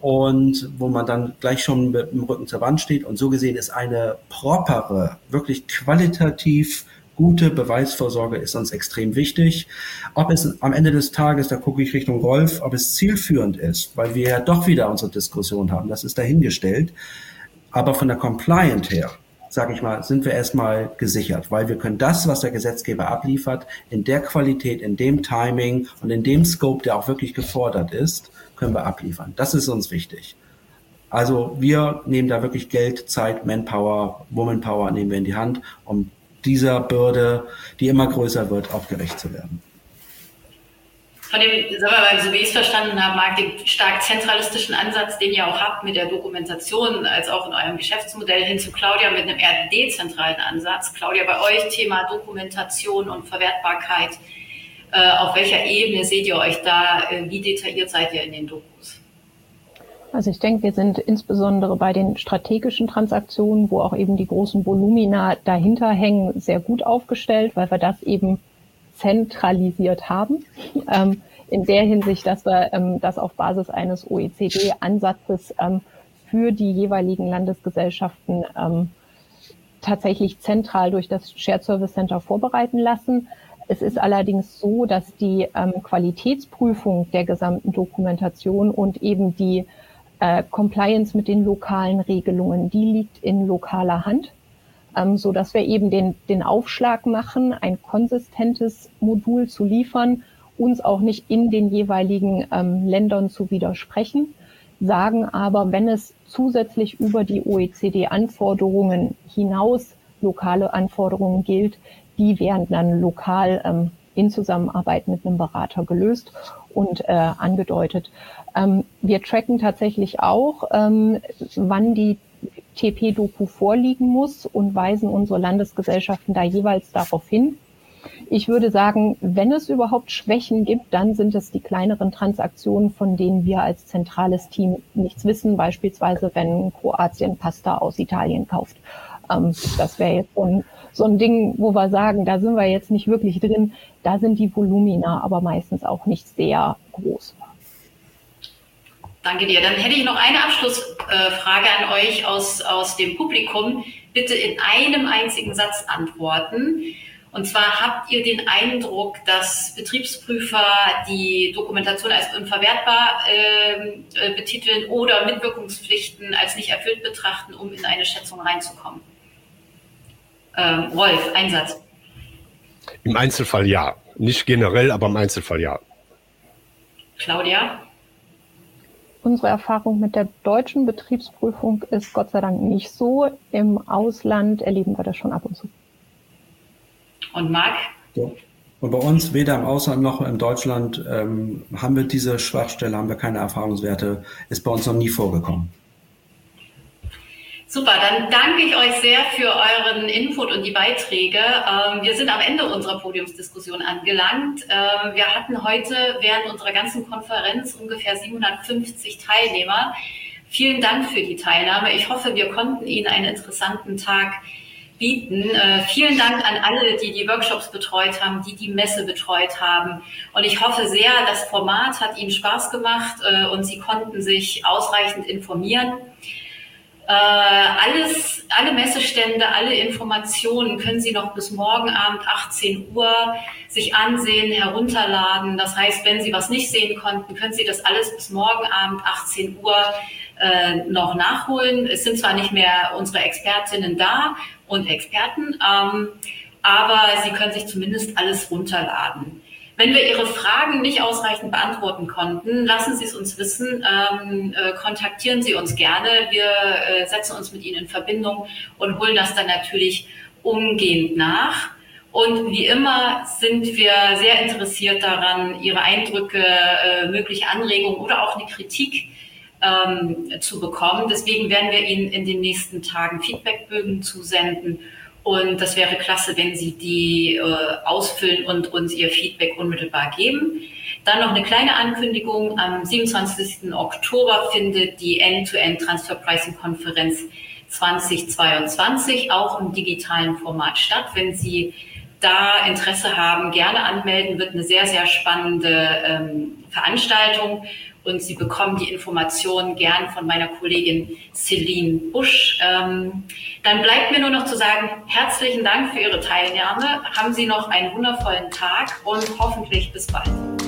und wo man dann gleich schon mit dem Rücken zur Wand steht. Und so gesehen ist eine propere, wirklich qualitativ gute Beweisvorsorge ist uns extrem wichtig. Ob es am Ende des Tages, da gucke ich Richtung Rolf, ob es zielführend ist, weil wir ja doch wieder unsere Diskussion haben, das ist dahingestellt. Aber von der Compliant her sage ich mal, sind wir erstmal gesichert, weil wir können das, was der Gesetzgeber abliefert, in der Qualität, in dem Timing und in dem Scope, der auch wirklich gefordert ist, können wir abliefern. Das ist uns wichtig. Also wir nehmen da wirklich Geld, Zeit, Manpower, Womanpower nehmen wir in die Hand, um dieser Bürde, die immer größer wird, auch gerecht zu werden von dem, sagen wir mal, so wie ich es verstanden habe, Marc, den stark zentralistischen Ansatz, den ihr auch habt mit der Dokumentation, als auch in eurem Geschäftsmodell hin zu Claudia mit einem eher dezentralen Ansatz. Claudia, bei euch Thema Dokumentation und Verwertbarkeit. Äh, auf welcher Ebene seht ihr euch da? Äh, wie detailliert seid ihr in den Dokus? Also ich denke, wir sind insbesondere bei den strategischen Transaktionen, wo auch eben die großen Volumina dahinter hängen, sehr gut aufgestellt, weil wir das eben zentralisiert haben. Ähm, in der Hinsicht, dass wir ähm, das auf Basis eines OECD-Ansatzes ähm, für die jeweiligen Landesgesellschaften ähm, tatsächlich zentral durch das Shared Service Center vorbereiten lassen. Es ist allerdings so, dass die ähm, Qualitätsprüfung der gesamten Dokumentation und eben die äh, Compliance mit den lokalen Regelungen, die liegt in lokaler Hand, ähm, so dass wir eben den, den Aufschlag machen, ein konsistentes Modul zu liefern, uns auch nicht in den jeweiligen ähm, Ländern zu widersprechen, sagen aber, wenn es zusätzlich über die OECD-Anforderungen hinaus lokale Anforderungen gilt, die werden dann lokal ähm, in Zusammenarbeit mit einem Berater gelöst und äh, angedeutet. Ähm, wir tracken tatsächlich auch, ähm, wann die TP-Doku vorliegen muss und weisen unsere Landesgesellschaften da jeweils darauf hin. Ich würde sagen, wenn es überhaupt Schwächen gibt, dann sind es die kleineren Transaktionen, von denen wir als zentrales Team nichts wissen. Beispielsweise, wenn Kroatien Pasta aus Italien kauft. Ähm, das wäre jetzt so ein, so ein Ding, wo wir sagen, da sind wir jetzt nicht wirklich drin. Da sind die Volumina aber meistens auch nicht sehr groß. Danke dir. Dann hätte ich noch eine Abschlussfrage an euch aus, aus dem Publikum. Bitte in einem einzigen Satz antworten. Und zwar habt ihr den Eindruck, dass Betriebsprüfer die Dokumentation als unverwertbar ähm, äh, betiteln oder Mitwirkungspflichten als nicht erfüllt betrachten, um in eine Schätzung reinzukommen? Ähm, Rolf, Einsatz. Im Einzelfall ja. Nicht generell, aber im Einzelfall ja. Claudia? Unsere Erfahrung mit der deutschen Betriebsprüfung ist Gott sei Dank nicht so. Im Ausland erleben wir das schon ab und zu. Und Marc? So. Und bei uns, weder im Ausland noch in Deutschland, ähm, haben wir diese Schwachstelle, haben wir keine Erfahrungswerte, ist bei uns noch nie vorgekommen. Super, dann danke ich euch sehr für euren Input und die Beiträge. Ähm, wir sind am Ende unserer Podiumsdiskussion angelangt. Ähm, wir hatten heute während unserer ganzen Konferenz ungefähr 750 Teilnehmer. Vielen Dank für die Teilnahme. Ich hoffe, wir konnten Ihnen einen interessanten Tag bieten. Äh, vielen Dank an alle, die die Workshops betreut haben, die die Messe betreut haben. Und ich hoffe sehr, das Format hat Ihnen Spaß gemacht äh, und Sie konnten sich ausreichend informieren. Äh, alles, alle Messestände, alle Informationen können Sie noch bis morgen Abend 18 Uhr sich ansehen, herunterladen. Das heißt, wenn Sie was nicht sehen konnten, können Sie das alles bis morgen Abend 18 Uhr äh, noch nachholen. Es sind zwar nicht mehr unsere Expertinnen da und Experten, ähm, aber Sie können sich zumindest alles runterladen. Wenn wir Ihre Fragen nicht ausreichend beantworten konnten, lassen Sie es uns wissen, ähm, äh, kontaktieren Sie uns gerne. Wir äh, setzen uns mit Ihnen in Verbindung und holen das dann natürlich umgehend nach. Und wie immer sind wir sehr interessiert daran, Ihre Eindrücke, äh, mögliche Anregungen oder auch eine Kritik ähm, zu bekommen. Deswegen werden wir Ihnen in den nächsten Tagen Feedbackbögen zusenden und das wäre klasse, wenn Sie die äh, ausfüllen und uns Ihr Feedback unmittelbar geben. Dann noch eine kleine Ankündigung. Am 27. Oktober findet die End-to-End Transfer Pricing Konferenz 2022 auch im digitalen Format statt. Wenn Sie da Interesse haben, gerne anmelden, wird eine sehr, sehr spannende ähm, Veranstaltung und Sie bekommen die Informationen gern von meiner Kollegin Celine Busch. Ähm, dann bleibt mir nur noch zu sagen, herzlichen Dank für Ihre Teilnahme. Haben Sie noch einen wundervollen Tag und hoffentlich bis bald.